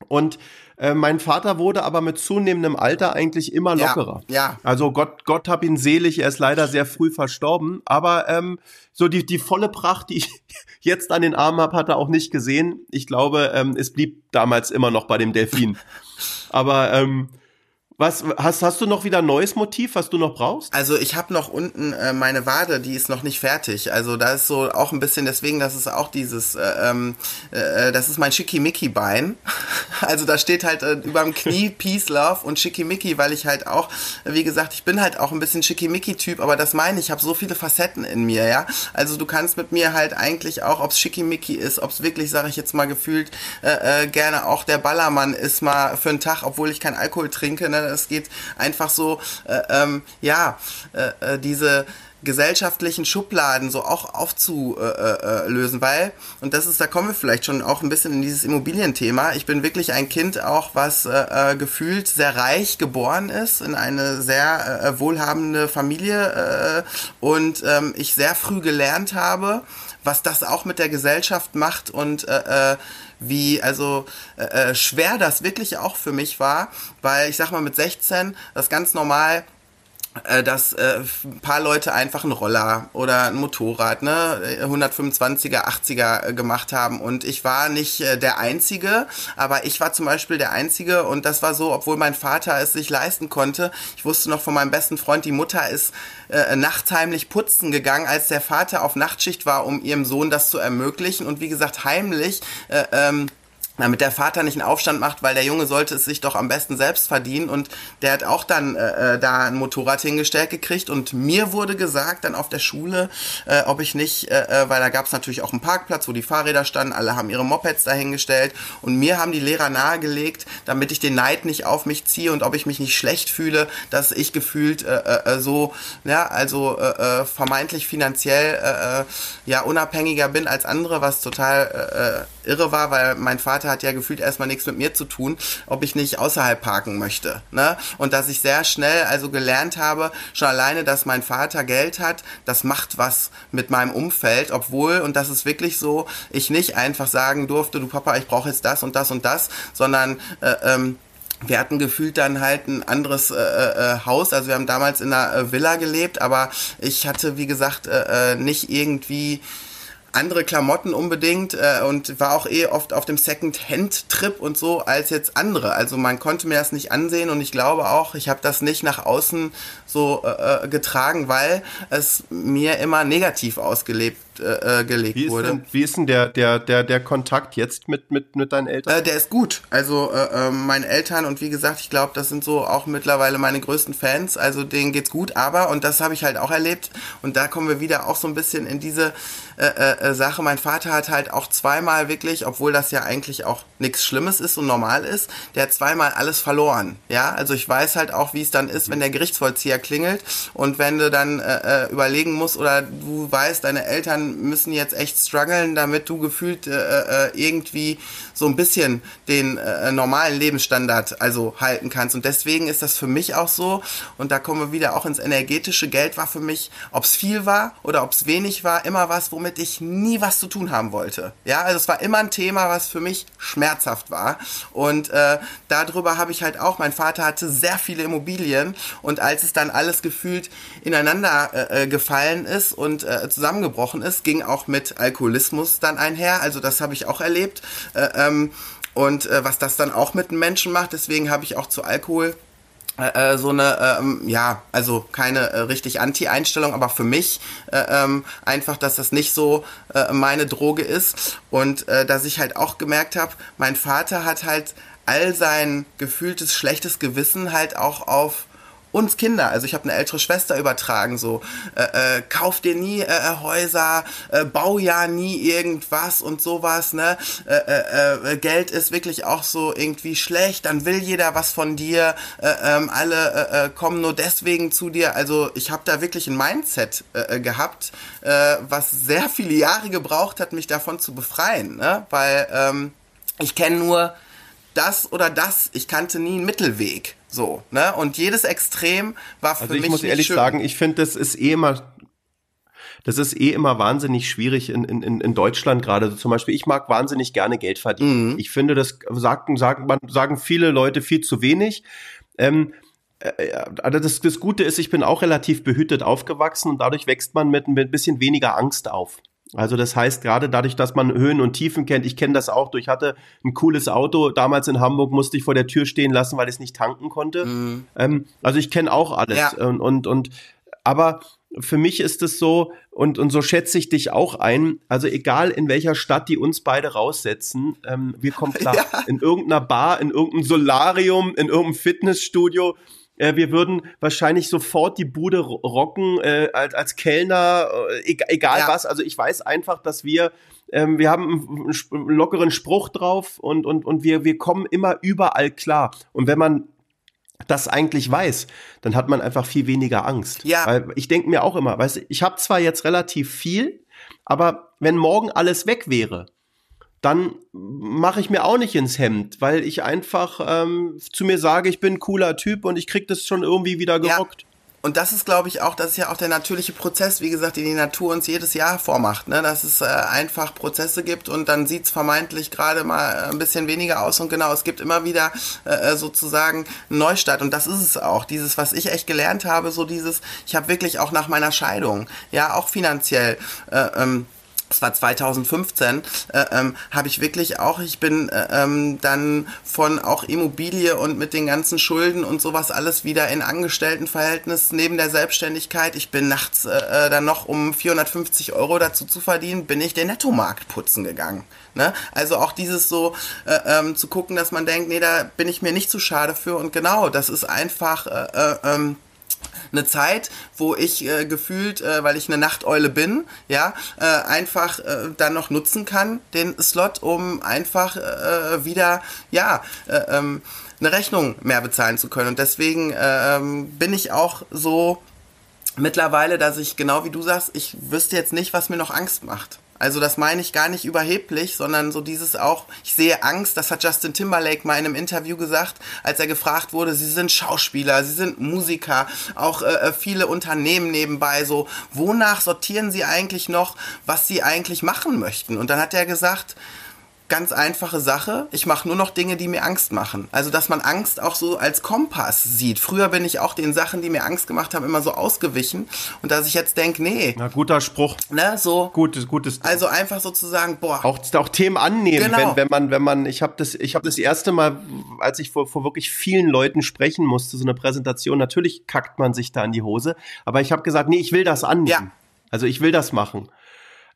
Und äh, mein Vater wurde aber mit zunehmendem Alter eigentlich immer lockerer. Ja. ja. Also Gott, Gott hab ihn selig, er ist leider sehr früh verstorben. Aber ähm, so die, die volle Pracht, die ich jetzt an den Armen habe, hat er auch nicht gesehen. Ich glaube, ähm, es blieb damals immer noch bei dem Delfin. aber ähm, was hast hast du noch wieder ein neues Motiv, was du noch brauchst? Also ich habe noch unten äh, meine Wade, die ist noch nicht fertig. Also da ist so auch ein bisschen deswegen, das ist auch dieses, äh, ähm, äh, das ist mein Schickimicki-Bein. Also da steht halt äh, über dem Knie Peace Love und Schickimicki, weil ich halt auch, wie gesagt, ich bin halt auch ein bisschen Schickimicki-Typ, aber das meine ich, ich habe so viele Facetten in mir, ja. Also du kannst mit mir halt eigentlich auch, ob es Schickimicki ist, ob es wirklich, sage ich jetzt mal gefühlt, äh, äh, gerne auch der Ballermann ist mal für einen Tag, obwohl ich keinen Alkohol trinke, ne? Es geht einfach so, äh, ähm, ja, äh, äh, diese gesellschaftlichen Schubladen so auch aufzulösen, äh, weil, und das ist, da kommen wir vielleicht schon auch ein bisschen in dieses Immobilienthema, ich bin wirklich ein Kind auch, was äh, gefühlt sehr reich geboren ist, in eine sehr äh, wohlhabende Familie äh, und ähm, ich sehr früh gelernt habe, was das auch mit der Gesellschaft macht und äh, wie also äh, schwer das wirklich auch für mich war, weil ich sag mal mit 16 das ganz normal äh, dass äh, ein paar Leute einfach einen Roller oder ein Motorrad, ne, 125er, 80er äh, gemacht haben und ich war nicht äh, der Einzige, aber ich war zum Beispiel der Einzige und das war so, obwohl mein Vater es sich leisten konnte. Ich wusste noch von meinem besten Freund, die Mutter ist äh, nachts heimlich putzen gegangen, als der Vater auf Nachtschicht war, um ihrem Sohn das zu ermöglichen und wie gesagt heimlich äh, ähm, damit der Vater nicht einen Aufstand macht, weil der Junge sollte es sich doch am besten selbst verdienen. Und der hat auch dann äh, äh, da ein Motorrad hingestellt gekriegt. Und mir wurde gesagt dann auf der Schule, äh, ob ich nicht, äh, äh weil da gab es natürlich auch einen Parkplatz, wo die Fahrräder standen, alle haben ihre Mopeds dahingestellt und mir haben die Lehrer nahegelegt, damit ich den Neid nicht auf mich ziehe und ob ich mich nicht schlecht fühle, dass ich gefühlt äh, äh, so, ja, also äh, vermeintlich finanziell äh, ja unabhängiger bin als andere, was total äh, irre war, weil mein Vater hat ja gefühlt erstmal nichts mit mir zu tun, ob ich nicht außerhalb parken möchte. Ne? Und dass ich sehr schnell also gelernt habe, schon alleine, dass mein Vater Geld hat, das macht was mit meinem Umfeld, obwohl, und das ist wirklich so, ich nicht einfach sagen durfte, du Papa, ich brauche jetzt das und das und das, sondern äh, ähm, wir hatten gefühlt dann halt ein anderes äh, äh, Haus. Also wir haben damals in einer äh, Villa gelebt, aber ich hatte, wie gesagt, äh, äh nicht irgendwie andere Klamotten unbedingt äh, und war auch eh oft auf dem Second-Hand-Trip und so als jetzt andere. Also man konnte mir das nicht ansehen und ich glaube auch, ich habe das nicht nach außen so äh, äh getragen, weil es mir immer negativ ausgelebt äh, äh, gelegt wie wurde. Denn, wie ist denn der, der, der, der Kontakt jetzt mit, mit, mit deinen Eltern? Äh, der ist gut. Also äh, äh, meine Eltern und wie gesagt, ich glaube, das sind so auch mittlerweile meine größten Fans. Also denen geht's gut, aber, und das habe ich halt auch erlebt, und da kommen wir wieder auch so ein bisschen in diese äh, äh, Sache. Mein Vater hat halt auch zweimal wirklich, obwohl das ja eigentlich auch nichts Schlimmes ist und normal ist, der hat zweimal alles verloren. Ja, also ich weiß halt auch, wie es dann ist, wenn der Gerichtsvollzieher klingelt und wenn du dann äh, äh überlegen musst oder du weißt, deine Eltern müssen jetzt echt strugglen, damit du gefühlt äh, äh, irgendwie so ein bisschen den äh, normalen Lebensstandard also halten kannst. Und deswegen ist das für mich auch so, und da kommen wir wieder auch ins energetische Geld war für mich, ob es viel war oder ob es wenig war, immer was, womit ich nie was zu tun haben wollte. Ja, also es war immer ein Thema, was für mich schmerzhaft war. Und äh, darüber habe ich halt auch, mein Vater hatte sehr viele Immobilien und als es dann alles gefühlt ineinander äh, äh gefallen ist und äh, zusammengebrochen ist, ging auch mit Alkoholismus dann einher. Also das habe ich auch erlebt. Äh, ähm, und äh, was das dann auch mit Menschen macht, deswegen habe ich auch zu Alkohol äh, äh so eine, ähm, ja, also keine äh, richtig Anti-Einstellung, aber für mich äh, ähm, einfach, dass das nicht so äh, meine Droge ist und äh, dass ich halt auch gemerkt habe, mein Vater hat halt all sein gefühltes schlechtes Gewissen halt auch auf uns Kinder, also ich habe eine ältere Schwester übertragen, so äh, äh, kauf dir nie äh, äh, Häuser, äh, bau ja nie irgendwas und sowas, ne? Äh, äh, äh, Geld ist wirklich auch so irgendwie schlecht, dann will jeder was von dir, äh, ähm, alle äh, äh, kommen nur deswegen zu dir. Also ich habe da wirklich ein Mindset äh, gehabt, äh, was sehr viele Jahre gebraucht hat, mich davon zu befreien, ne? Weil ähm, ich kenne nur das oder das, ich kannte nie einen Mittelweg. So, ne? Und jedes Extrem war für also mich. Ich muss ehrlich schön. sagen, ich finde, das ist eh immer das ist eh immer wahnsinnig schwierig in, in, in Deutschland gerade. Zum Beispiel, ich mag wahnsinnig gerne Geld verdienen. Mhm. Ich finde, das sagen, sagen, sagen viele Leute viel zu wenig. Ähm, äh, also das, das Gute ist, ich bin auch relativ behütet aufgewachsen und dadurch wächst man mit, mit ein bisschen weniger Angst auf. Also das heißt, gerade dadurch, dass man Höhen und Tiefen kennt, ich kenne das auch, ich hatte ein cooles Auto, damals in Hamburg musste ich vor der Tür stehen lassen, weil ich es nicht tanken konnte. Mhm. Ähm, also ich kenne auch alles. Ja. Und, und, und aber für mich ist es so, und, und so schätze ich dich auch ein, also egal in welcher Stadt die uns beide raussetzen, ähm, wir kommen klar. Ja. In irgendeiner Bar, in irgendeinem Solarium, in irgendeinem Fitnessstudio, äh, wir würden wahrscheinlich sofort die Bude rocken äh, als, als Kellner, äh, egal ja. was. Also ich weiß einfach, dass wir ähm, wir haben einen, lockeren Spruch drauf und, und, und wir, wir kommen immer überall klar. Und wenn man das eigentlich weiß, dann hat man einfach viel weniger Angst. Ja. Weil ich denke mir auch immer, weißt du, ich habe zwar jetzt relativ viel, aber wenn morgen alles weg wäre, dann mache ich mir auch nicht ins Hemd, weil ich einfach ähm, zu mir sage, ich bin ein cooler Typ und ich krieg das schon irgendwie wieder gerockt. Ja. Und das ist, glaube ich, auch, das ist ja auch der natürliche Prozess, wie gesagt, den die Natur uns jedes Jahr vormacht, ne? dass es äh, einfach Prozesse gibt und dann sieht's vermeintlich gerade mal äh, ein bisschen weniger aus und genau, es gibt immer wieder äh, äh, sozusagen einen Neustart und das ist es auch, dieses, was ich echt gelernt habe, so dieses, ich habe wirklich auch nach meiner Scheidung, ja, auch finanziell, äh, ähm, das war 2015, äh, ähm, habe ich wirklich auch, ich bin äh, ähm, dann von auch Immobilie und mit den ganzen Schulden und sowas alles wieder in Angestelltenverhältnis neben der Selbstständigkeit. Ich bin nachts äh, äh dann noch, um 450 Euro dazu zu verdienen, bin ich den Nettomarkt putzen gegangen. Ne? Also auch dieses so äh, ähm, zu gucken, dass man denkt, nee, da bin ich mir nicht zu schade für und genau, das ist einfach äh, äh, ähm, eine Zeit, wo ich äh, gefühlt, äh, weil ich eine Nachteule bin, ja, äh, einfach äh, dann noch nutzen kann, den Slot, um einfach äh, wieder, ja, äh, ähm, eine Rechnung mehr bezahlen zu können. Und deswegen äh, ähm, bin ich auch so mittlerweile, dass ich genau wie du sagst, ich wüsste jetzt nicht, was mir noch Angst macht. Also das meine ich gar nicht überheblich, sondern so dieses auch, ich sehe Angst, das hat Justin Timberlake mal in einem Interview gesagt, als er gefragt wurde, sie sind Schauspieler, sie sind Musiker, auch äh, äh viele Unternehmen nebenbei, so, wonach sortieren sie eigentlich noch, was sie eigentlich machen möchten? Und dann hat er gesagt, ganz einfache Sache. Ich mache nur noch Dinge, die mir Angst machen. Also, dass man Angst auch so als Kompass sieht. Früher bin ich auch den Sachen, die mir Angst gemacht haben, immer so ausgewichen. Und dass ich jetzt denke, nee. Na, guter Spruch. Ne, so. Gutes, gutes. Also einfach sozusagen, boah. Auch, auch Themen annehmen, genau. wenn, wenn man, wenn man, ich habe das, ich habe das erste Mal, als ich vor, vor wirklich vielen Leuten sprechen musste, so eine Präsentation, natürlich kackt man sich da in die Hose. Aber ich habe gesagt, nee, ich will das annehmen. Ja. Also ich will das machen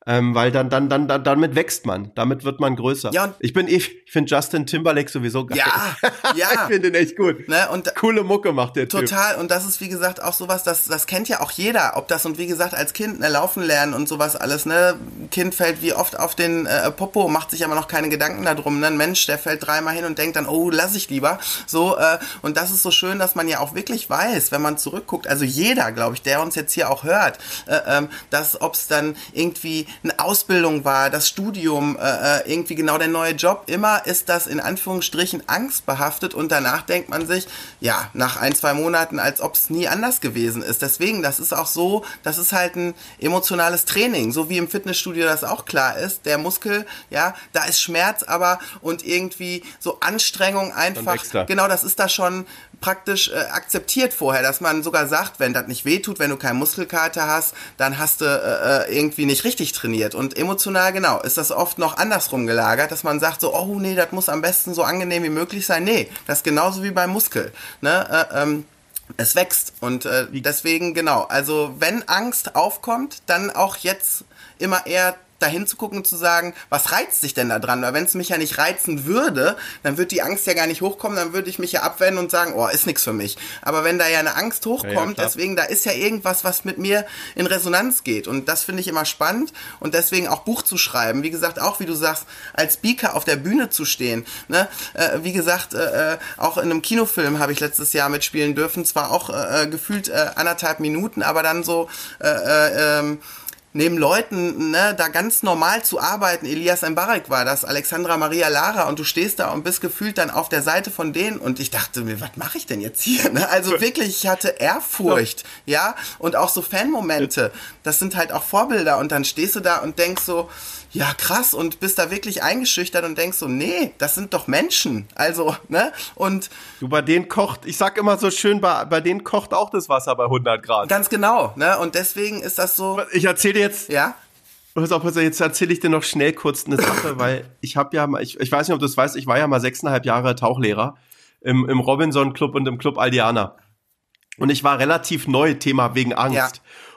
ähm, weil dann, dann, dann, dann, damit wächst man, damit wird man größer. Ja, ich bin, ich, ich finde Justin Timberlake sowieso geil. Ja, ja. ich finde ihn echt gut. Ne? Und Coole Mucke macht der Total. Typ. Total. Und das ist, wie gesagt, auch sowas, das, das kennt ja auch jeder. Ob das und wie gesagt, als Kind, ne, laufen lernen und sowas alles, ne. Kind fällt wie oft auf den äh, Popo, macht sich aber noch keine Gedanken darum, ne. Ein Mensch, der fällt dreimal hin und denkt dann, oh, lass ich lieber. So, äh, und das ist so schön, dass man ja auch wirklich weiß, wenn man zurückguckt, also jeder, glaube ich, der uns jetzt hier auch hört, äh, ähm, dass ob es dann irgendwie eine Ausbildung war, das Studium, äh, äh, irgendwie genau der neue Job, immer ist das in Anführungsstrichen angstbehaftet und danach denkt man sich, ja, nach ein, zwei Monaten, als ob es nie anders gewesen ist. Deswegen, das ist auch so, das ist halt ein emotionales Training, so wie im Fitnessstudio das auch klar ist. Der Muskel, ja, da ist Schmerz, aber und irgendwie so Anstrengung einfach, genau, das ist da schon praktisch äh, akzeptiert vorher, dass man sogar sagt, wenn das nicht wehtut, wenn du keinen Muskelkater hast, dann hast du äh, äh, irgendwie nicht richtig trainiert. Und emotional, genau, ist das oft noch andersrum gelagert, dass man sagt so, oh nee, das muss am besten so angenehm wie möglich sein. Nee, das ist genauso wie beim Muskel. Ne? Äh, ähm, es wächst und äh, deswegen genau. Also wenn Angst aufkommt, dann auch jetzt immer eher dahin zu gucken und zu sagen, was reizt sich denn da dran? Weil wenn es mich ja nicht reizen würde, dann würde die Angst ja gar nicht hochkommen, dann würde ich mich ja abwenden und sagen, oh, ist nichts für mich. Aber wenn da ja eine Angst hochkommt, ja, ja, deswegen, da ist ja irgendwas, was mit mir in Resonanz geht. Und das finde ich immer spannend und deswegen auch Buch zu schreiben. Wie gesagt, auch wie du sagst, als Speaker auf der Bühne zu stehen. Ne? Äh, wie gesagt, äh, äh auch in einem Kinofilm habe ich letztes Jahr mitspielen dürfen. Zwar auch äh, äh gefühlt äh, anderthalb Minuten, aber dann so äh, äh, ähm, neben Leuten, ne, da ganz normal zu arbeiten. Elias Mbarek war das, Alexandra Maria Lara und du stehst da und bist gefühlt dann auf der Seite von denen und ich dachte mir, was mache ich denn jetzt hier? Ne? Also wirklich, ich hatte Ehrfurcht, ja, und auch so Fanmomente. Das sind halt auch Vorbilder und dann stehst du da und denkst so, ja krass und bist da wirklich eingeschüchtert und denkst so, nee, das sind doch Menschen. Also, ne? Und du bei denen kocht, ich sag immer so schön, bei, bei denen kocht auch das Wasser bei 100 Grad. Ganz genau, ne? Und deswegen ist das so. Ich erzähle jetzt. Ja. Pass auf, pass auf, jetzt erzähle ich dir noch schnell kurz eine Sache, weil ich habe ja mal, ich, ich weiß nicht, ob du das weißt, ich war ja mal sechseinhalb Jahre Tauchlehrer im, im Robinson Club und im Club Aldiana. Und ich war relativ neu, Thema wegen Angst. Ja.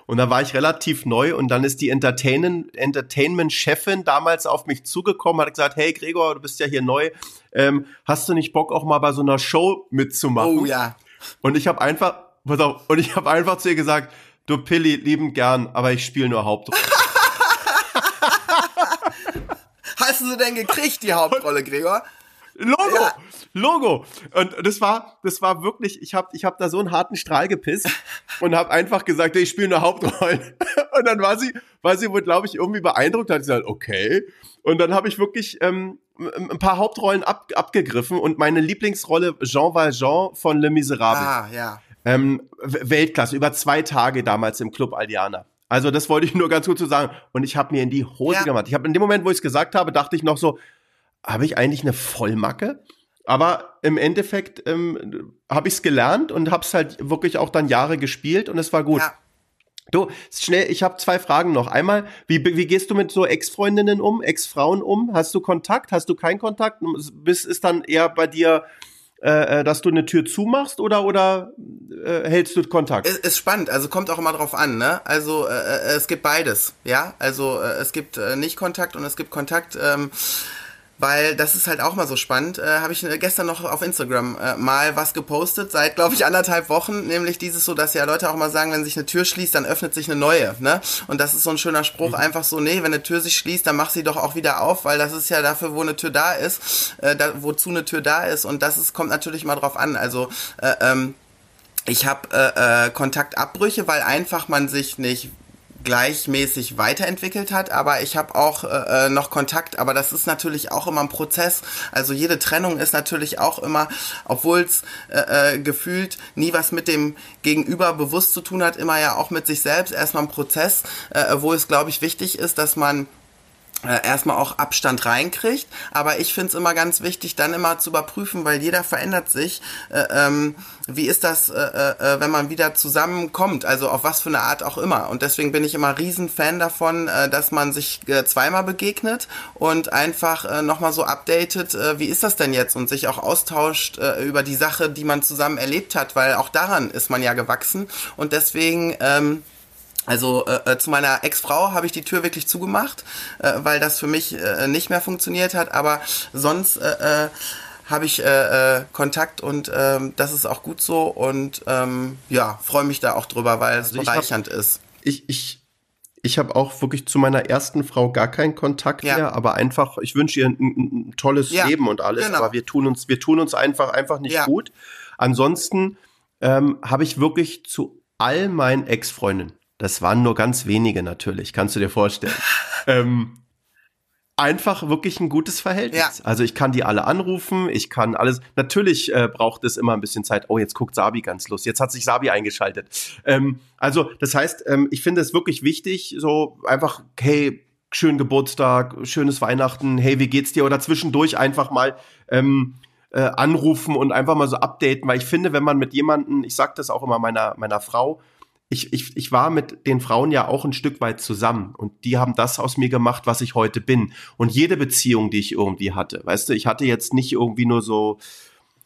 Und da war ich relativ neu und dann ist die Entertainment-Chefin damals auf mich zugekommen, hat gesagt, hey Gregor, du bist ja hier neu, ähm, hast du nicht Bock auch mal bei so einer Show mitzumachen? Oh ja. Und ich habe einfach, pass auf, und ich habe einfach zu ihr gesagt, du Pilli, lieben gern, aber ich spiele nur Hauptrolle. Hast du sie denn gekriegt, die Hauptrolle, Gregor? Logo, ja. Logo. Und das war, das war wirklich, ich habe ich hab da so einen harten Strahl gepisst und habe einfach gesagt, ich spiele eine Hauptrolle. Und dann war sie, war sie wohl, glaube ich, irgendwie beeindruckt, hat gesagt, okay. Und dann habe ich wirklich ähm, ein paar Hauptrollen ab, abgegriffen und meine Lieblingsrolle Jean Valjean von Le Miserable. Ah, ja. Ähm, Weltklasse, über zwei Tage damals im Club Aldiana. Also das wollte ich nur ganz gut zu sagen. Und ich habe mir in die Hose ja. gemacht. Ich habe in dem Moment, wo ich es gesagt habe, dachte ich noch so, habe ich eigentlich eine Vollmacke? Aber im Endeffekt ähm, habe ich es gelernt und habe es halt wirklich auch dann Jahre gespielt und es war gut. Ja. Du, schnell, ich habe zwei Fragen noch. Einmal, wie, wie gehst du mit so Ex-Freundinnen um, Ex-Frauen um? Hast du Kontakt? Hast du keinen Kontakt? Bis ist dann eher bei dir, äh, äh, dass du eine Tür zumachst oder oder äh, hältst du Kontakt? Ist, ist spannend, also kommt auch immer drauf an, ne? Also äh, äh es gibt beides, ja. Also äh, es gibt äh, nicht Kontakt und es gibt Kontakt. Ähm, weil das ist halt auch mal so spannend. Äh, Habe ich äh, gestern noch auf Instagram äh, mal was gepostet, seit glaube ich anderthalb Wochen, nämlich dieses so, dass ja Leute auch mal sagen, wenn sich eine Tür schließt, dann öffnet sich eine neue. Ne? Und das ist so ein schöner Spruch, mhm. einfach so, nee, wenn eine Tür sich schließt, dann mach sie doch auch wieder auf, weil das ist ja dafür, wo eine Tür da ist, äh, da, wozu eine Tür da ist. Und das ist, kommt natürlich mal drauf an. Also äh, ähm, ich habe äh, äh, Kontaktabbrüche, weil einfach man sich nicht gleichmäßig weiterentwickelt hat, aber ich habe auch äh, äh, noch Kontakt, aber das ist natürlich auch immer ein Prozess. Also jede Trennung ist natürlich auch immer, obwohl es äh, äh, gefühlt nie was mit dem Gegenüber bewusst zu tun hat, immer ja auch mit sich selbst erstmal ein Prozess, äh, wo es glaube ich wichtig ist, dass man äh, erstmal auch Abstand reinkriegt. Aber ich finde es immer ganz wichtig, dann immer zu überprüfen, weil jeder verändert sich. Äh, ähm, wie ist das, äh, äh, äh, wenn man wieder zusammenkommt? Also auf was für eine Art auch immer. Und deswegen bin ich immer riesen Fan davon, dass man sich zweimal begegnet und einfach äh, nochmal so updatet, wie ist das denn jetzt? Und sich auch austauscht über die Sache, die man zusammen erlebt hat, weil auch daran ist man ja gewachsen. Und deswegen... Ähm, also äh, äh, zu meiner Ex-Frau habe ich die Tür wirklich zugemacht, äh, weil das für mich äh, nicht mehr funktioniert hat. Aber sonst äh, äh, habe ich äh, äh, Kontakt und ähm, das ist auch gut so. Und ähm, ja, freue mich da auch drüber, weil es also bereichernd hab, ist. Ich, ich, ich habe auch wirklich zu meiner ersten Frau gar keinen Kontakt ja. mehr, aber einfach, ich wünsche ihr ein, ein, tolles ja, Leben und alles, genau. aber wir tun uns, wir tun uns einfach, einfach nicht ja. gut. Ansonsten ähm, habe ich wirklich zu all meinen Ex-Freundinnen das waren nur ganz wenige natürlich, kannst du dir vorstellen. ähm, einfach wirklich ein gutes Verhältnis. Ja. Also ich kann die alle anrufen, ich kann alles. Natürlich äh, braucht es immer ein bisschen Zeit. Oh, jetzt guckt Sabi ganz lustig. Jetzt hat sich Sabi eingeschaltet. Ähm, also das heißt, ähm, ich finde es wirklich wichtig, so einfach, hey, schönen Geburtstag, schönes Weihnachten, hey, wie geht's dir? Oder zwischendurch einfach mal ähm, äh, anrufen und einfach mal so updaten, weil ich finde, wenn man mit jemanden, ich sag das auch immer meiner meiner Frau, ich, ich, ich war mit den Frauen ja auch ein Stück weit zusammen und die haben das aus mir gemacht, was ich heute bin. Und jede Beziehung, die ich irgendwie hatte, weißt du, ich hatte jetzt nicht irgendwie nur so,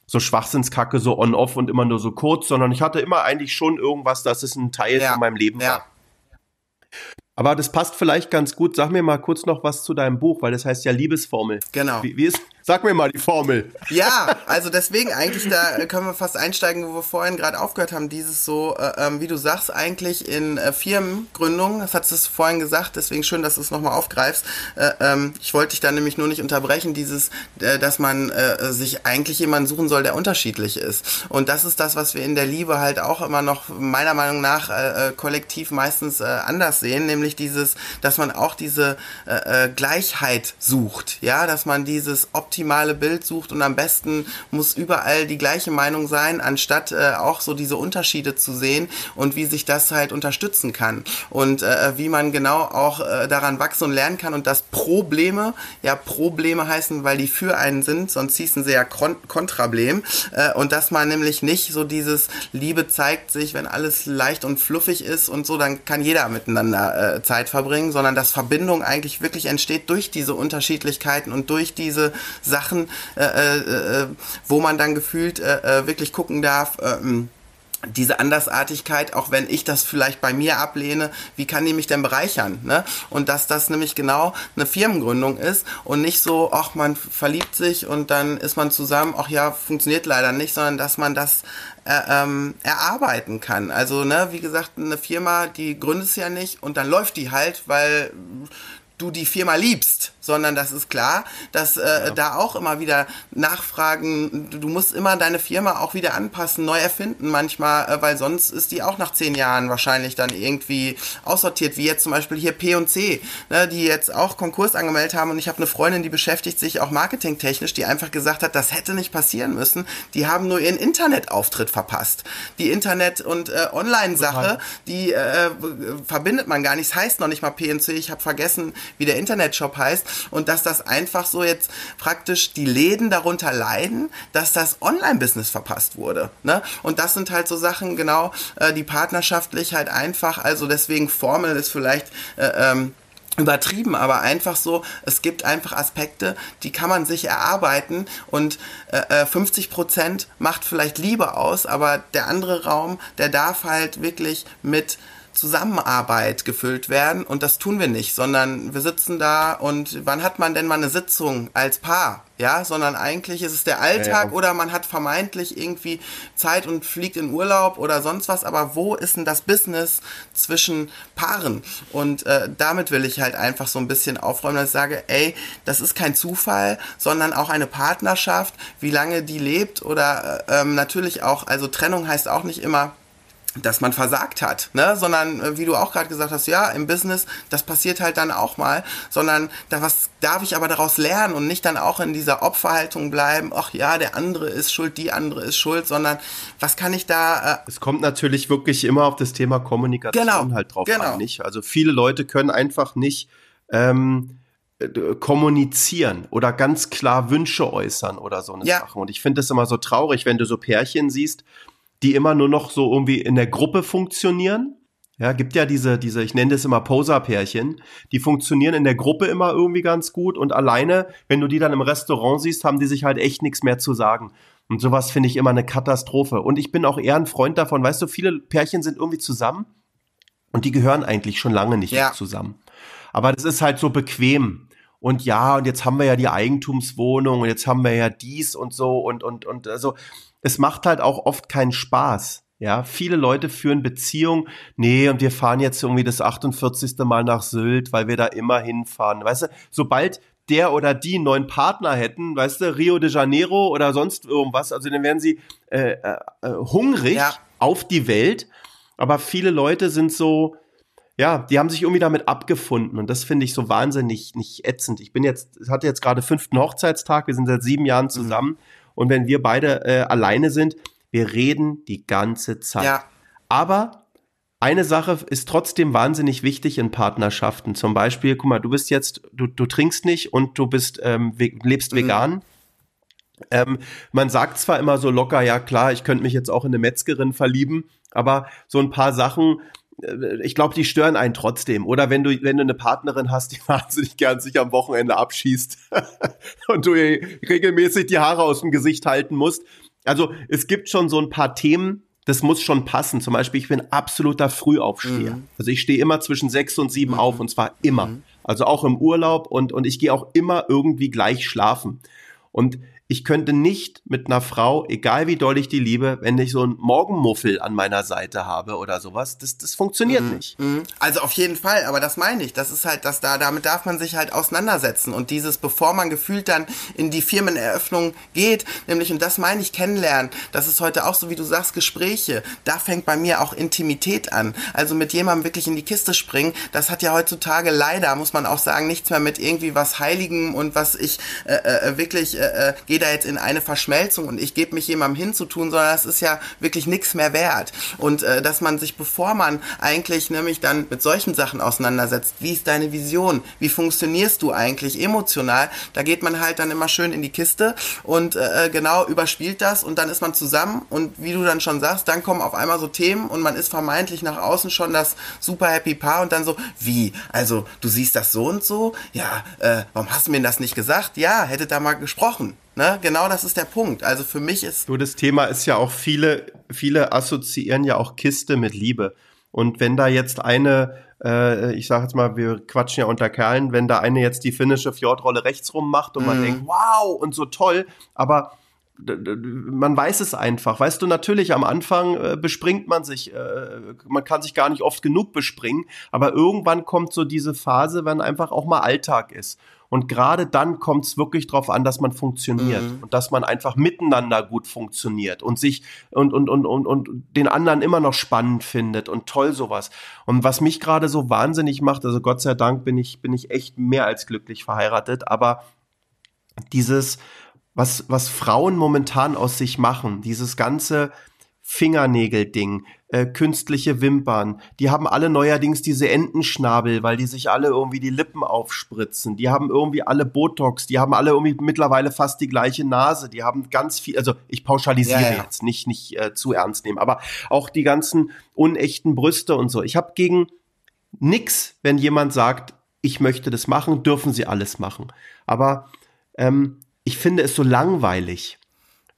so Schwachsinnskacke, so on-off und immer nur so kurz, sondern ich hatte immer eigentlich schon irgendwas, das ist ein Teil ja, von meinem Leben ja. war. Aber das passt vielleicht ganz gut. Sag mir mal kurz noch was zu deinem Buch, weil das heißt ja Liebesformel. Genau. Wie, wie, ist, Sag mir mal die Formel. Ja, also deswegen eigentlich, da können wir fast einsteigen, wo wir vorhin gerade aufgehört haben, dieses so, äh, ähm, wie du sagst, eigentlich in äh, Firmengründung, das hat es vorhin gesagt, deswegen schön, dass du es nochmal aufgreifst. Äh, ähm, ich wollte dich da nämlich nur nicht unterbrechen, dieses, äh, dass man äh, sich eigentlich jemanden suchen soll, der unterschiedlich ist. Und das ist das, was wir in der Liebe halt auch immer noch meiner Meinung nach äh, kollektiv meistens anders sehen, nämlich dieses, dass man auch diese äh, äh Gleichheit sucht, ja, dass man dieses optimale Bild sucht und am besten muss überall die gleiche Meinung sein, anstatt äh, auch so diese Unterschiede zu sehen und wie sich das halt unterstützen kann. Und äh, wie man genau auch äh, daran wachsen und lernen kann und dass Probleme ja Probleme heißen, weil die für einen sind, sonst hießen sie ja Kon Kontrablem äh, und dass man nämlich nicht so dieses Liebe zeigt sich, wenn alles leicht und fluffig ist und so, dann kann jeder miteinander äh, Zeit verbringen, sondern dass Verbindung eigentlich wirklich entsteht durch diese Unterschiedlichkeiten und durch diese Sachen, äh, äh, äh, wo man dann gefühlt äh, äh wirklich gucken darf, äh, diese Andersartigkeit, auch wenn ich das vielleicht bei mir ablehne, wie kann die mich denn bereichern? Ne? Und dass das nämlich genau eine Firmengründung ist und nicht so, ach, man verliebt sich und dann ist man zusammen, ach ja, funktioniert leider nicht, sondern dass man das äh, ähm, erarbeiten kann. Also, ne, wie gesagt, eine Firma, die gründet ja nicht und dann läuft die halt, weil du die Firma liebst, sondern das ist klar, dass äh, ja. da auch immer wieder Nachfragen, du musst immer deine Firma auch wieder anpassen, neu erfinden manchmal, äh, weil sonst ist die auch nach zehn Jahren wahrscheinlich dann irgendwie aussortiert, wie jetzt zum Beispiel hier P&C, ne, die jetzt auch Konkurs angemeldet haben und ich habe eine Freundin, die beschäftigt sich auch marketingtechnisch, die einfach gesagt hat, das hätte nicht passieren müssen, die haben nur ihren Internetauftritt verpasst. Die Internet- und äh, Online-Sache, die äh, verbindet man gar nicht, das heißt noch nicht mal P&C, ich habe vergessen, wie der Internetshop heißt und dass das einfach so jetzt praktisch die Läden darunter leiden, dass das Online-Business verpasst wurde. Ne? Und das sind halt so Sachen, genau, äh, die partnerschaftlich halt einfach, also deswegen Formel ist vielleicht äh, ähm, übertrieben, aber einfach so, es gibt einfach Aspekte, die kann man sich erarbeiten und äh, 50 äh, Prozent macht vielleicht Liebe aus, aber der andere Raum, der darf halt wirklich mit Zusammenarbeit gefüllt werden und das tun wir nicht, sondern wir sitzen da und wann hat man denn mal eine Sitzung als Paar? Ja, sondern eigentlich ist es der Alltag ja, ja. oder man hat vermeintlich irgendwie Zeit und fliegt in Urlaub oder sonst was, aber wo ist denn das Business zwischen Paaren? Und äh, damit will ich halt einfach so ein bisschen aufräumen, dass ich sage, ey, das ist kein Zufall, sondern auch eine Partnerschaft, wie lange die lebt oder äh, ähm, natürlich auch, also Trennung heißt auch nicht immer, dass man versagt hat, ne? sondern äh, wie du auch gerade gesagt hast, ja, im Business, das passiert halt dann auch mal, sondern da was darf ich aber daraus lernen und nicht dann auch in dieser Opferhaltung bleiben, ach ja, der andere ist schuld, die andere ist schuld, sondern was kann ich da... Äh es kommt natürlich wirklich immer auf das Thema Kommunikation genau, halt drauf genau. an, nicht? Also viele Leute können einfach nicht ähm, äh, kommunizieren oder ganz klar Wünsche äußern oder so eine ja. Sache. Und ich finde es immer so traurig, wenn du so Pärchen siehst, die immer nur noch so irgendwie in der Gruppe funktionieren. Ja, gibt ja diese, diese, ich nenne das immer Poser-Pärchen, die funktionieren in der Gruppe immer irgendwie ganz gut und alleine, wenn du die dann im Restaurant siehst, haben die sich halt echt nichts mehr zu sagen. Und sowas finde ich immer eine Katastrophe. Und ich bin auch eher ein Freund davon, weißt du, viele Pärchen sind irgendwie zusammen und die gehören eigentlich schon lange nicht ja. zusammen. Aber das ist halt so bequem. Und ja, und jetzt haben wir ja die Eigentumswohnung und jetzt haben wir ja dies und so und, und, und, also, es macht halt auch oft keinen Spaß. Ja, viele Leute führen Beziehungen, nee, und wir fahren jetzt irgendwie das 48. Mal nach Sylt, weil wir da immer hinfahren. Weißt du, sobald der oder die einen neuen Partner hätten, weißt du, Rio de Janeiro oder sonst irgendwas, also dann wären sie äh, äh, äh, hungrig ja. auf die Welt. Aber viele Leute sind so, ja, die haben sich irgendwie damit abgefunden und das finde ich so wahnsinnig nicht ätzend. Ich bin jetzt, hatte jetzt gerade fünften Hochzeitstag, wir sind seit sieben Jahren mhm. zusammen. Mhm und wenn wir beide äh, alleine sind, wir reden die ganze Zeit. Ja. Aber eine Sache ist trotzdem wahnsinnig wichtig in Partnerschaften. Zum Beispiel, guck mal, du bist jetzt, du, du trinkst nicht und du bist, ähm, lebst mhm. vegan. Ähm, man sagt zwar immer so locker, ja klar, ich könnte mich jetzt auch in eine Metzgerin verlieben, aber so ein paar Sachen, ich glaube, die stören einen trotzdem. Oder wenn du, wenn du eine Partnerin hast, die wahnsinnig gern sich am Wochenende abschießt und du regelmäßig die Haare aus dem Gesicht halten musst. Also es gibt schon so ein paar Themen, das muss schon passen. Zum Beispiel, ich bin absoluter Frühaufsteher. Mhm. Also ich stehe immer zwischen sechs und sieben mhm. auf und zwar immer. Mhm. Also auch im Urlaub und, und ich gehe auch immer irgendwie gleich schlafen. Und ich könnte nicht mit einer Frau, egal wie doll ich die liebe, wenn ich so einen Morgenmuffel an meiner Seite habe oder sowas, das, das funktioniert mhm. nicht. Mhm. Also auf jeden Fall, aber das meine ich. Das ist halt, dass da, damit darf man sich halt auseinandersetzen. Und dieses, bevor man gefühlt dann in die Firmeneröffnung geht, nämlich, und das meine ich, kennenlernen, das ist heute auch so, wie du sagst, Gespräche. Da fängt bei mir auch Intimität an. Also mit jemandem wirklich in die Kiste springen, das hat ja heutzutage leider, muss man auch sagen, nichts mehr mit irgendwie was Heiligem und was ich äh, äh, wirklich äh, äh gehe da jetzt in eine Verschmelzung und ich gebe mich jemandem hinzutun, sondern das ist ja wirklich nichts mehr wert. Und äh, dass man sich, bevor man eigentlich nämlich dann mit solchen Sachen auseinandersetzt, wie ist deine Vision, wie funktionierst du eigentlich emotional, da geht man halt dann immer schön in die Kiste und äh, genau überspielt das und dann ist man zusammen und wie du dann schon sagst, dann kommen auf einmal so Themen und man ist vermeintlich nach außen schon das super happy Paar und dann so, wie, also du siehst das so und so, ja, äh, warum hast du mir das nicht gesagt? Ja, hätte da mal gesprochen. Ne? Genau das ist der Punkt. Also für mich ist. So, das Thema ist ja auch viele, viele assoziieren ja auch Kiste mit Liebe. Und wenn da jetzt eine, äh, ich sage jetzt mal, wir quatschen ja unter Kerlen, wenn da eine jetzt die finnische Fjordrolle rechtsrum macht und mm. man mhm. denkt, wow, und so toll, aber man weiß es einfach. Weißt du, natürlich am Anfang äh, bespringt man sich, äh, man kann sich gar nicht oft genug bespringen, aber irgendwann kommt so diese Phase, wenn einfach auch mal Alltag ist. Und gerade dann kommt es wirklich darauf an, dass man funktioniert mhm. und dass man einfach miteinander gut funktioniert und sich und, und, und, und, und den anderen immer noch spannend findet und toll sowas. Und was mich gerade so wahnsinnig macht, also Gott sei Dank bin ich, bin ich echt mehr als glücklich verheiratet, aber dieses, was, was Frauen momentan aus sich machen, dieses ganze Fingernägel-Ding, äh, künstliche Wimpern. Die haben alle neuerdings diese Entenschnabel, weil die sich alle irgendwie die Lippen aufspritzen. Die haben irgendwie alle Botox. Die haben alle irgendwie mittlerweile fast die gleiche Nase. Die haben ganz viel, also ich pauschalisiere ja, ja. jetzt, nicht, nicht äh, zu ernst nehmen, aber auch die ganzen unechten Brüste und so. Ich habe gegen nix, wenn jemand sagt, ich möchte das machen, dürfen sie alles machen. Aber ähm, ich finde es so langweilig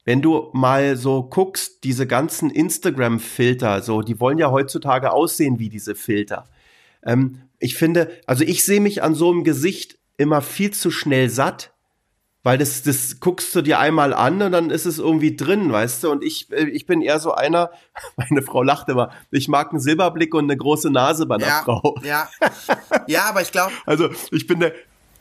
wenn du mal so guckst, diese ganzen Instagram-Filter, so, die wollen ja heutzutage aussehen wie diese Filter. Ähm, ich finde, also ich sehe mich an so einem Gesicht immer viel zu schnell satt, weil das, das guckst du dir einmal an und dann ist es irgendwie drin, weißt du? Und ich, äh, ich bin eher so einer, meine Frau lacht immer, ich mag einen Silberblick und eine große Nase bei einer ja, Frau. Ja, ja, aber ich glaube. Also ich bin der,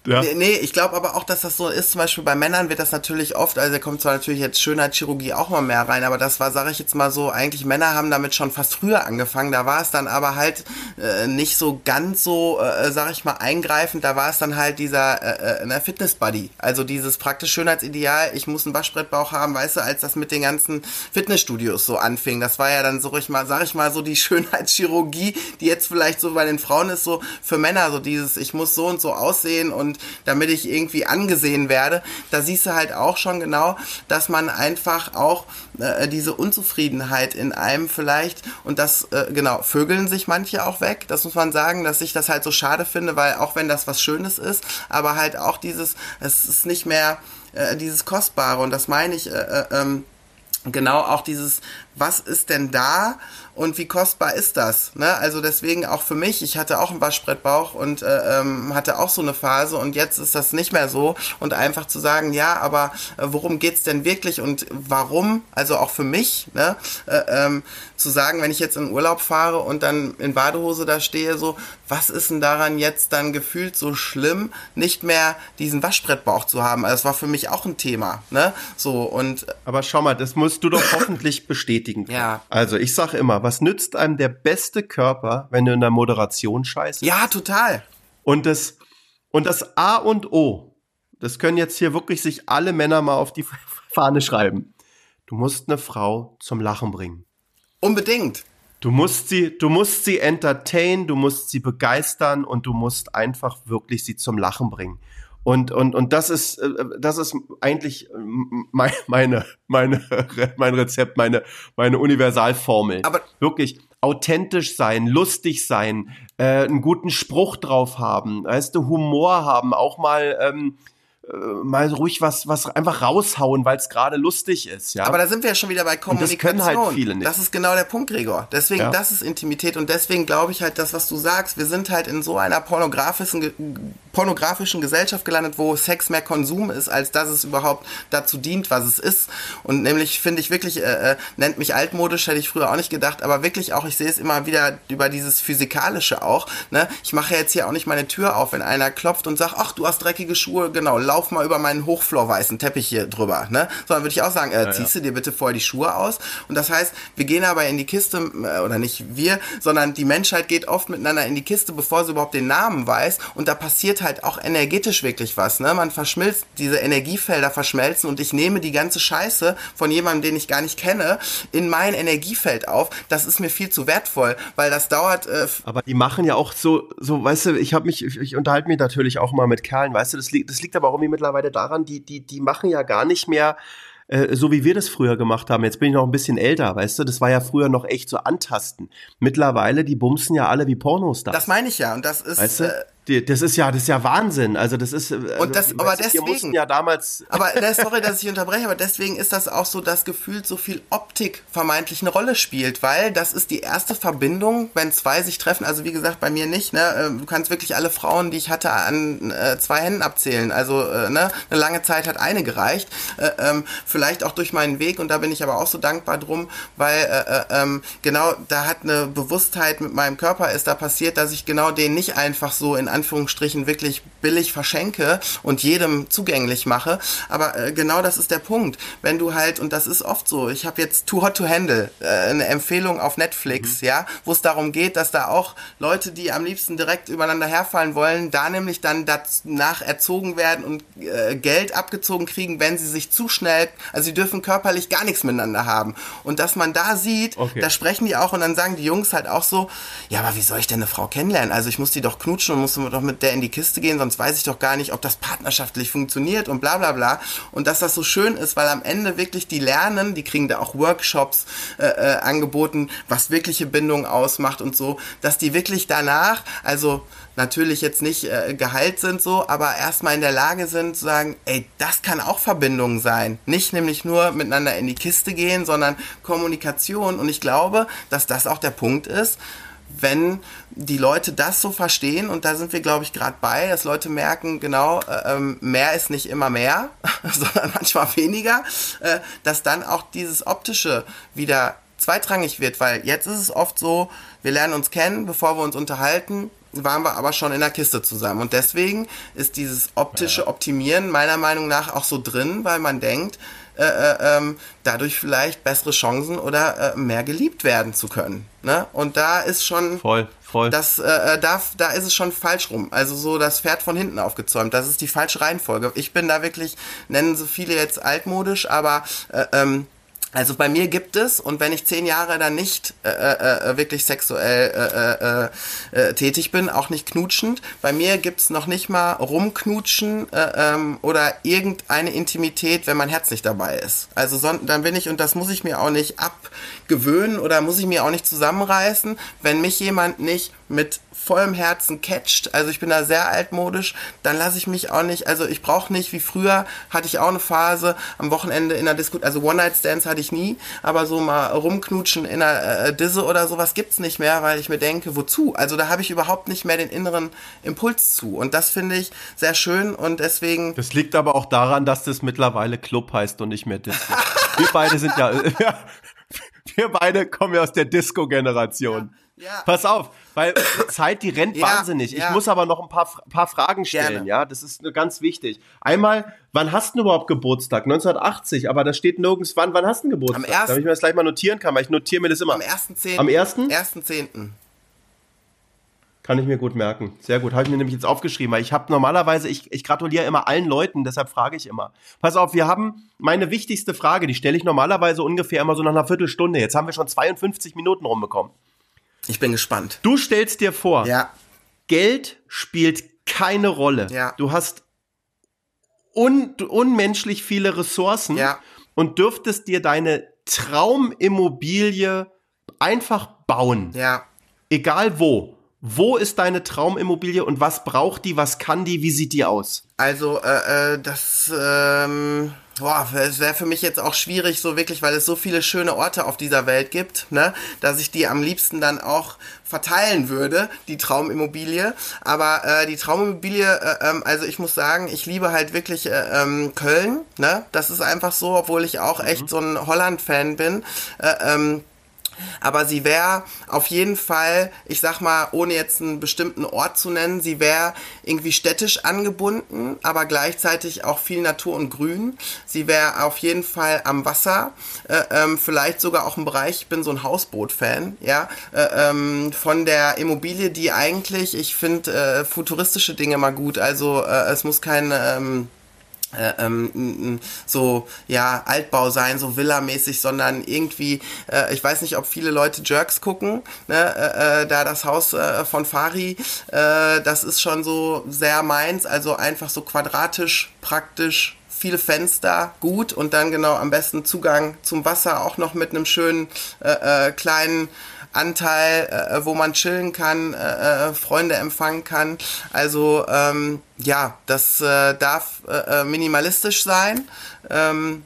ja. Nee, ich glaube aber auch, dass das so ist. Zum Beispiel bei Männern wird das natürlich oft, also da kommt zwar natürlich jetzt Schönheitschirurgie auch mal mehr rein, aber das war, sage ich jetzt mal so, eigentlich Männer haben damit schon fast früher angefangen. Da war es dann aber halt äh, nicht so ganz so, äh, sag ich mal, eingreifend. Da war es dann halt dieser äh, äh, Fitness-Buddy. Also dieses praktisch Schönheitsideal, ich muss einen Waschbrettbauch haben, weißt du, als das mit den ganzen Fitnessstudios so anfing. Das war ja dann so, ich mal, sag ich mal, so die Schönheitschirurgie, die jetzt vielleicht so bei den Frauen ist, so für Männer, so dieses, ich muss so und so aussehen und und damit ich irgendwie angesehen werde, da siehst du halt auch schon genau, dass man einfach auch äh, diese Unzufriedenheit in einem vielleicht und das, äh, genau, vögeln sich manche auch weg, das muss man sagen, dass ich das halt so schade finde, weil auch wenn das was Schönes ist, aber halt auch dieses, es ist nicht mehr äh, dieses Kostbare. Und das meine ich, äh, äh ähm, genau auch dieses, was ist denn da und wie kostbar ist das? Ne? Also deswegen auch für mich, ich hatte auch einen Waschbrettbauch und äh, ähm, hatte auch so eine Phase und jetzt ist das nicht mehr so und einfach zu sagen, ja, aber äh, worum geht's denn wirklich und warum? Also auch für mich, ne? Äh, ähm, zu sagen, wenn ich jetzt in Urlaub fahre und dann in Badehose da stehe, so, was ist denn daran jetzt dann gefühlt so schlimm, nicht mehr diesen Waschbrettbauch zu haben? Also das war für mich auch ein Thema, ne? So und. Aber schau mal, das musst du doch hoffentlich bestätigen. Ja. Also ich sag immer, was nützt einem der beste Körper, wenn du in der Moderation scheißt? Ja, total. Und das, und das A und O, das können jetzt hier wirklich sich alle Männer mal auf die Fahne schreiben. Du musst eine Frau zum Lachen bringen. Unbedingt. Du musst sie, du musst sie entertain, du musst sie begeistern und du musst einfach wirklich sie zum Lachen bringen. Und, und, und das ist, äh, das ist eigentlich meine, meine, mein Rezept, meine, meine Universalformel. Aber wirklich authentisch sein, lustig sein, äh, einen guten Spruch drauf haben, weißt du, Humor haben, auch mal, ähm, äh, mal ruhig was, was einfach raushauen, weil es gerade lustig ist, ja. Aber da sind wir ja schon wieder bei Kommunikation. Und das können halt viele nicht. Das ist genau der Punkt, Gregor. Deswegen, ja. das ist Intimität und deswegen glaube ich halt, das, was du sagst, wir sind halt in so einer pornografischen pornografischen Gesellschaft gelandet, wo Sex mehr Konsum ist, als dass es überhaupt dazu dient, was es ist. Und nämlich finde ich wirklich, äh, äh, nennt mich altmodisch, hätte ich früher auch nicht gedacht, aber wirklich auch, ich sehe es immer wieder über dieses Physikalische auch. Ne? Ich mache jetzt hier auch nicht meine Tür auf, wenn einer klopft und sagt, ach, du hast dreckige Schuhe, genau, lauf mal über meinen hochflorweißen Teppich hier drüber. Ne? Sondern würde ich auch sagen, äh, ja, ziehst ja. du dir bitte vorher die Schuhe aus. Und das heißt, wir gehen aber in die Kiste, äh, oder nicht wir, sondern die Menschheit geht oft miteinander in die Kiste, bevor sie überhaupt den Namen weiß. Und da passiert halt auch energetisch wirklich was. Ne? Man verschmilzt, diese Energiefelder verschmelzen und ich nehme die ganze Scheiße von jemandem, den ich gar nicht kenne, in mein Energiefeld auf. Das ist mir viel zu wertvoll, weil das dauert. Äh Aber die machen ja auch so, so, weißt du, ich habe mich, ich, ich unterhalte mich natürlich auch mal mit Kerlen, weißt du, das liegt, das liegt aber auch irgendwie mittlerweile daran, die, die, die machen ja gar nicht mehr äh, so wie wir das früher gemacht haben. Jetzt bin ich noch ein bisschen älter, weißt du, das war ja früher noch echt so antasten. Mittlerweile, die bumsen ja alle wie Pornostars. Das meine ich ja und das ist weißt du? äh, das ist ja, das ist ja Wahnsinn. Also das ist. Also, und das, aber weißt, deswegen. ja damals. Aber sorry, dass ich unterbreche, aber deswegen ist das auch so, dass gefühlt so viel Optik vermeintlich eine Rolle spielt, weil das ist die erste Verbindung, wenn zwei sich treffen. Also wie gesagt, bei mir nicht. Ne, ähm, du kannst wirklich alle Frauen, die ich hatte, an äh, zwei Händen abzählen. Also äh, ne, eine lange Zeit hat eine gereicht. Äh, ähm, vielleicht auch durch meinen Weg und da bin ich aber auch so dankbar drum, weil äh, äh, ähm, genau da hat eine Bewusstheit mit meinem Körper ist da passiert, dass ich genau den nicht einfach so in Anführungsstrichen wirklich billig verschenke und jedem zugänglich mache. Aber äh, genau das ist der Punkt. Wenn du halt, und das ist oft so, ich habe jetzt Too Hot to Handle, äh, eine Empfehlung auf Netflix, mhm. ja, wo es darum geht, dass da auch Leute, die am liebsten direkt übereinander herfallen wollen, da nämlich dann danach erzogen werden und äh, Geld abgezogen kriegen, wenn sie sich zu schnell, also sie dürfen körperlich gar nichts miteinander haben. Und dass man da sieht, okay. da sprechen die auch und dann sagen die Jungs halt auch so, ja, aber wie soll ich denn eine Frau kennenlernen? Also ich muss die doch knutschen und muss doch mit der in die Kiste gehen, sonst weiß ich doch gar nicht, ob das partnerschaftlich funktioniert und bla bla bla. Und dass das so schön ist, weil am Ende wirklich die lernen, die kriegen da auch Workshops äh, äh, angeboten, was wirkliche Bindung ausmacht und so, dass die wirklich danach, also natürlich jetzt nicht äh, geheilt sind so, aber erstmal in der Lage sind zu sagen, ey, das kann auch Verbindung sein. Nicht nämlich nur miteinander in die Kiste gehen, sondern Kommunikation. Und ich glaube, dass das auch der Punkt ist, wenn die Leute das so verstehen, und da sind wir, glaube ich, gerade bei, dass Leute merken, genau, äh, ähm, mehr ist nicht immer mehr, sondern manchmal weniger, äh, dass dann auch dieses Optische wieder zweitrangig wird, weil jetzt ist es oft so, wir lernen uns kennen, bevor wir uns unterhalten, waren wir aber schon in der Kiste zusammen. Und deswegen ist dieses optische Optimieren meiner Meinung nach auch so drin, weil man denkt, äh, äh, ähm, dadurch vielleicht bessere Chancen oder äh, mehr geliebt werden zu können. Ne? Und da ist schon voll, voll. Das, äh, äh, da, da ist es schon falsch rum. Also so das Pferd von hinten aufgezäumt. Das ist die falsche Reihenfolge. Ich bin da wirklich, nennen so viele jetzt altmodisch, aber äh, ähm, also bei mir gibt es, und wenn ich zehn Jahre dann nicht äh, äh, äh wirklich sexuell äh, äh, äh, tätig bin, auch nicht knutschend, bei mir gibt's noch nicht mal rumknutschen äh, ähm, oder irgendeine Intimität, wenn mein Herz nicht dabei ist. Also son dann bin ich, und das muss ich mir auch nicht abgewöhnen oder muss ich mir auch nicht zusammenreißen, wenn mich jemand nicht mit vollem Herzen catcht, also ich bin da sehr altmodisch, dann lasse ich mich auch nicht, also ich brauche nicht, wie früher hatte ich auch eine Phase am Wochenende in der Disco, also One-Night-Stands hatte ich nie, aber so mal rumknutschen in der äh, Disse oder sowas gibt's nicht mehr, weil ich mir denke, wozu? Also da habe ich überhaupt nicht mehr den inneren Impuls zu und das finde ich sehr schön und deswegen... Das liegt aber auch daran, dass das mittlerweile Club heißt und nicht mehr Disco. Wir beide sind ja, wir beide kommen ja aus der Disco-Generation. Ja. Ja. Pass auf, weil Zeit, die rennt ja, wahnsinnig. Ja. Ich muss aber noch ein paar, paar Fragen stellen, Gerne. ja. Das ist ganz wichtig. Einmal, wann hast du überhaupt Geburtstag? 1980, aber da steht nirgends wann. Wann hast du Geburtstag? Am 1. Damit ich mir das gleich mal notieren kann, weil ich notiere mir das immer. Am 1.10. Am 1.? 1.10. Kann ich mir gut merken. Sehr gut. Habe ich mir nämlich jetzt aufgeschrieben, weil ich habe normalerweise, ich, ich gratuliere immer allen Leuten, deshalb frage ich immer. Pass auf, wir haben meine wichtigste Frage, die stelle ich normalerweise ungefähr immer so nach einer Viertelstunde. Jetzt haben wir schon 52 Minuten rumbekommen. Ich bin gespannt. Du stellst dir vor, ja. Geld spielt keine Rolle. Ja. Du hast un unmenschlich viele Ressourcen ja. und dürftest dir deine Traumimmobilie einfach bauen. Ja. Egal wo. Wo ist deine Traumimmobilie und was braucht die, was kann die, wie sieht die aus? Also, äh, äh, das, ähm, Boah, es wäre für mich jetzt auch schwierig, so wirklich, weil es so viele schöne Orte auf dieser Welt gibt, ne, dass ich die am liebsten dann auch verteilen würde, die Traumimmobilie. Aber äh, die Traumimmobilie, äh, ähm, also ich muss sagen, ich liebe halt wirklich äh, ähm, Köln, ne? Das ist einfach so, obwohl ich auch echt mhm. so ein Holland-Fan bin. Äh, ähm, aber sie wäre auf jeden Fall, ich sag mal, ohne jetzt einen bestimmten Ort zu nennen, sie wäre irgendwie städtisch angebunden, aber gleichzeitig auch viel Natur und Grün. Sie wäre auf jeden Fall am Wasser, äh, ähm, vielleicht sogar auch im Bereich, ich bin so ein Hausboot-Fan, ja, äh, ähm, von der Immobilie, die eigentlich, ich finde äh, futuristische Dinge mal gut, also äh, es muss kein... Ähm, äh, ähm, so ja Altbau sein, so Villa-mäßig, sondern irgendwie, äh, ich weiß nicht, ob viele Leute Jerks gucken, ne? äh, äh da das Haus äh, von Fari, das ist schon so sehr meins, also einfach so quadratisch, praktisch, viele Fenster, gut und dann genau am besten Zugang zum Wasser auch noch mit einem schönen kleinen Anteil, äh, wo man chillen kann, äh, äh, Freunde empfangen kann. Also ähm, ja, das äh, darf äh, äh minimalistisch sein. Ähm,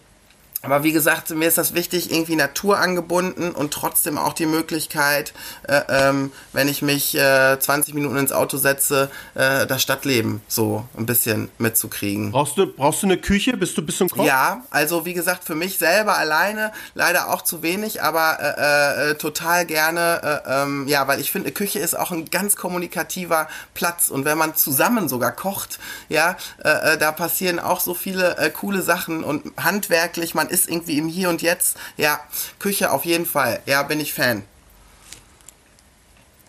aber wie gesagt, mir ist das wichtig, irgendwie naturangebunden und trotzdem auch die Möglichkeit, äh, ähm, wenn ich mich äh, 20 Minuten ins Auto setze, äh, das Stadtleben so ein bisschen mitzukriegen. Brauchst du, brauchst du eine Küche? Bist du ein bisschen Koch? Ja, also wie gesagt, für mich selber alleine leider auch zu wenig, aber äh, äh, total gerne, äh, ähm, ja, weil ich finde, eine Küche ist auch ein ganz kommunikativer Platz und wenn man zusammen sogar kocht, ja, äh, äh da passieren auch so viele äh, coole Sachen und handwerklich, man ist ist irgendwie im Hier und Jetzt. Ja, Küche auf jeden Fall. Ja, bin ich Fan.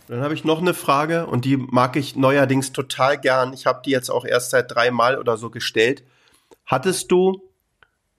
Dann habe ich noch eine Frage und die mag ich neuerdings total gern. Ich habe die jetzt auch erst seit dreimal oder so gestellt. Hattest du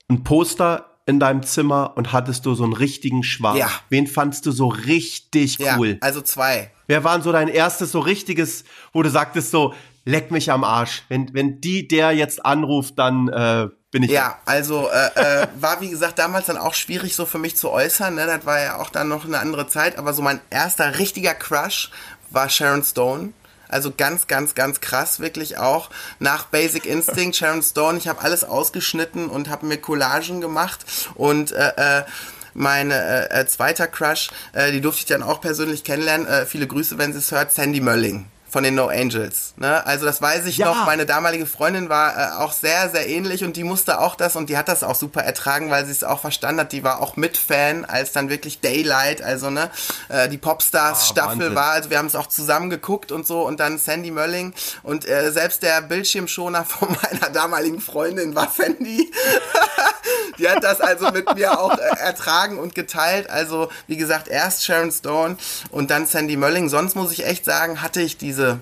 ein Poster in deinem Zimmer und hattest du so einen richtigen Schwarm? Ja. Wen fandst du so richtig cool? Ja, also zwei. Wer war so dein erstes so richtiges, wo du sagtest so, leck mich am Arsch. Wenn, wenn die der jetzt anruft, dann äh, bin ich. Ja, also äh, äh, war wie gesagt damals dann auch schwierig so für mich zu äußern. Ne? Das war ja auch dann noch eine andere Zeit. Aber so mein erster richtiger Crush war Sharon Stone. Also ganz, ganz, ganz krass, wirklich auch. Nach Basic Instinct, Sharon Stone, ich habe alles ausgeschnitten und habe mir Collagen gemacht und äh, äh, mein äh, äh, zweiter Crush, äh, die durfte ich dann auch persönlich kennenlernen. Äh, viele Grüße, wenn sie es hört, Sandy Mölling von den No Angels. Ne? Also das weiß ich ja. noch. Meine damalige Freundin war äh, auch sehr, sehr ähnlich und die musste auch das und die hat das auch super ertragen, weil sie es auch verstanden hat. Die war auch mit Fan, als dann wirklich Daylight, also ne, äh, die Popstars-Staffel ah, war. Also wir haben es auch zusammen geguckt und so und dann Sandy Mölling und äh, selbst der Bildschirmschoner von meiner damaligen Freundin war Sandy. Die hat das also mit mir auch äh, ertragen und geteilt. Also wie gesagt, erst Sharon Stone und dann Sandy Mölling. Sonst muss ich echt sagen, hatte ich diese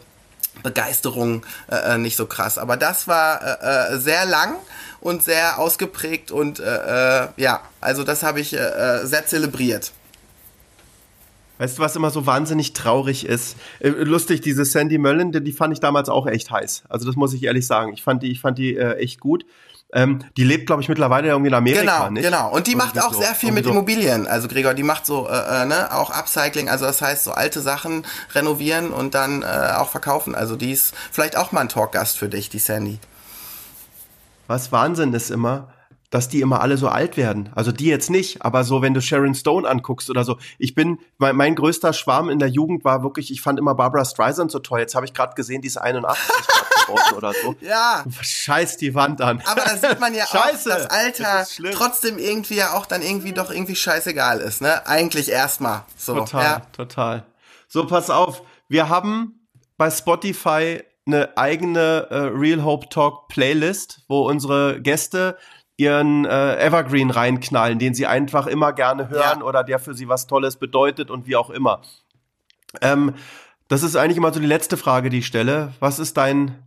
Begeisterung äh, äh, nicht so krass. Aber das war äh, äh, sehr lang und sehr ausgeprägt und äh, äh ja, also das habe ich äh, sehr zelebriert. Weißt du, was immer so wahnsinnig traurig ist? lustig, diese Sandy Mullen, die, die fand ich damals auch echt heiß. Also das muss ich ehrlich sagen. Ich fand die, ich fand die echt gut. Ähm, die lebt, glaube ich, mittlerweile irgendwie in Amerika. Genau, nicht? genau. Und die und macht auch so, sehr viel mit so. Immobilien. Also Gregor, die macht so äh, äh, ne, auch Upcycling, also das heißt so alte Sachen renovieren und dann äh, auch verkaufen. Also die ist vielleicht auch mal ein Talkgast für dich, die Sandy. Was Wahnsinn ist immer, dass die immer alle so alt werden. Also die jetzt nicht, aber so, wenn du Sharon Stone anguckst oder so. Ich bin, mein, mein größter Schwarm in der Jugend war wirklich, ich fand immer Barbara Streisand so toll. Jetzt habe ich gerade gesehen, die ist 81 geworden oder so. Ja. Scheiß die Wand an. Aber da sieht man ja Scheiße, auch, dass Alter das trotzdem irgendwie ja auch dann irgendwie doch irgendwie scheißegal ist, ne? Eigentlich erstmal. So, total, ja. total. So, pass auf. Wir haben bei Spotify eine eigene äh, Real Hope Talk Playlist, wo unsere Gäste ihren äh, Evergreen reinknallen, den sie einfach immer gerne hören ja. oder der für sie was Tolles bedeutet und wie auch immer. Ähm, das ist eigentlich immer so die letzte Frage, die ich stelle. Was ist dein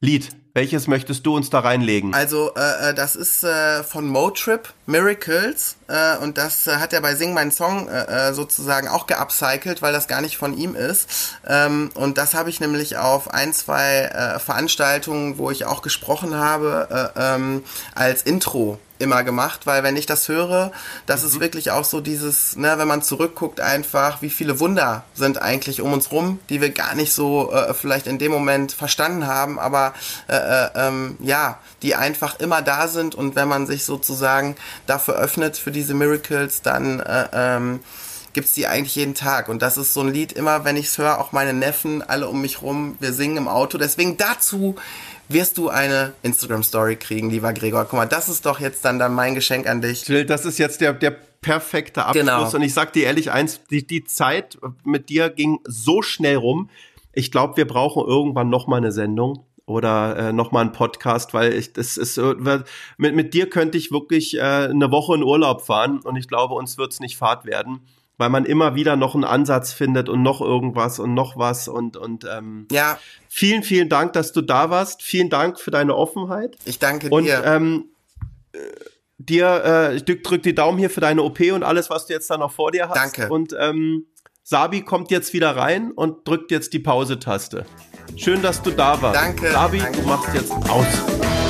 Lied? Welches möchtest du uns da reinlegen? Also, äh, äh das ist äh, von Motrip, Miracles. Äh, und das äh, hat er bei Sing Mein Song äh, äh, sozusagen auch geupcycelt, weil das gar nicht von ihm ist. Ähm, und das habe ich nämlich auf ein, zwei äh, Veranstaltungen, wo ich auch gesprochen habe, äh, ähm, als Intro immer gemacht, weil wenn ich das höre, das mhm. ist wirklich auch so dieses, ne, wenn man zurückguckt einfach, wie viele Wunder sind eigentlich um uns rum, die wir gar nicht so äh, vielleicht in dem Moment verstanden haben, aber äh, äh, ähm, ja, die einfach immer da sind und wenn man sich sozusagen dafür öffnet für diese Miracles, dann äh, ähm, gibt's die eigentlich jeden Tag. Und das ist so ein Lied, immer wenn ich's höre, auch meine Neffen, alle um mich rum, wir singen im Auto. Deswegen dazu wirst du eine Instagram-Story kriegen, lieber Gregor. Guck mal, das ist doch jetzt dann, dann mein Geschenk an dich. Jill, das ist jetzt der, der perfekte Abschluss. Genau. Und ich sag dir ehrlich eins, die, die Zeit mit dir ging so schnell rum. Ich glaube, wir brauchen irgendwann noch mal eine Sendung oder äh, noch mal einen Podcast, weil ich das ist mit mit dir könnte ich wirklich äh, eine Woche in Urlaub fahren und ich glaube, uns wird's nicht Fahrt werden weil man immer wieder noch einen Ansatz findet und noch irgendwas und noch was und und ähm, ja. Vielen, vielen Dank, dass du da warst. Vielen Dank für deine Offenheit. Ich danke dir. Und ähm, äh, dir, äh, ich drück, drück die Daumen hier für deine OP und alles, was du jetzt da noch vor dir hast. Danke. Und ähm, Sabi kommt jetzt wieder rein und drückt jetzt die Pause-Taste. Schön, dass du da warst. Danke. Sabi, danke. du machst jetzt aus.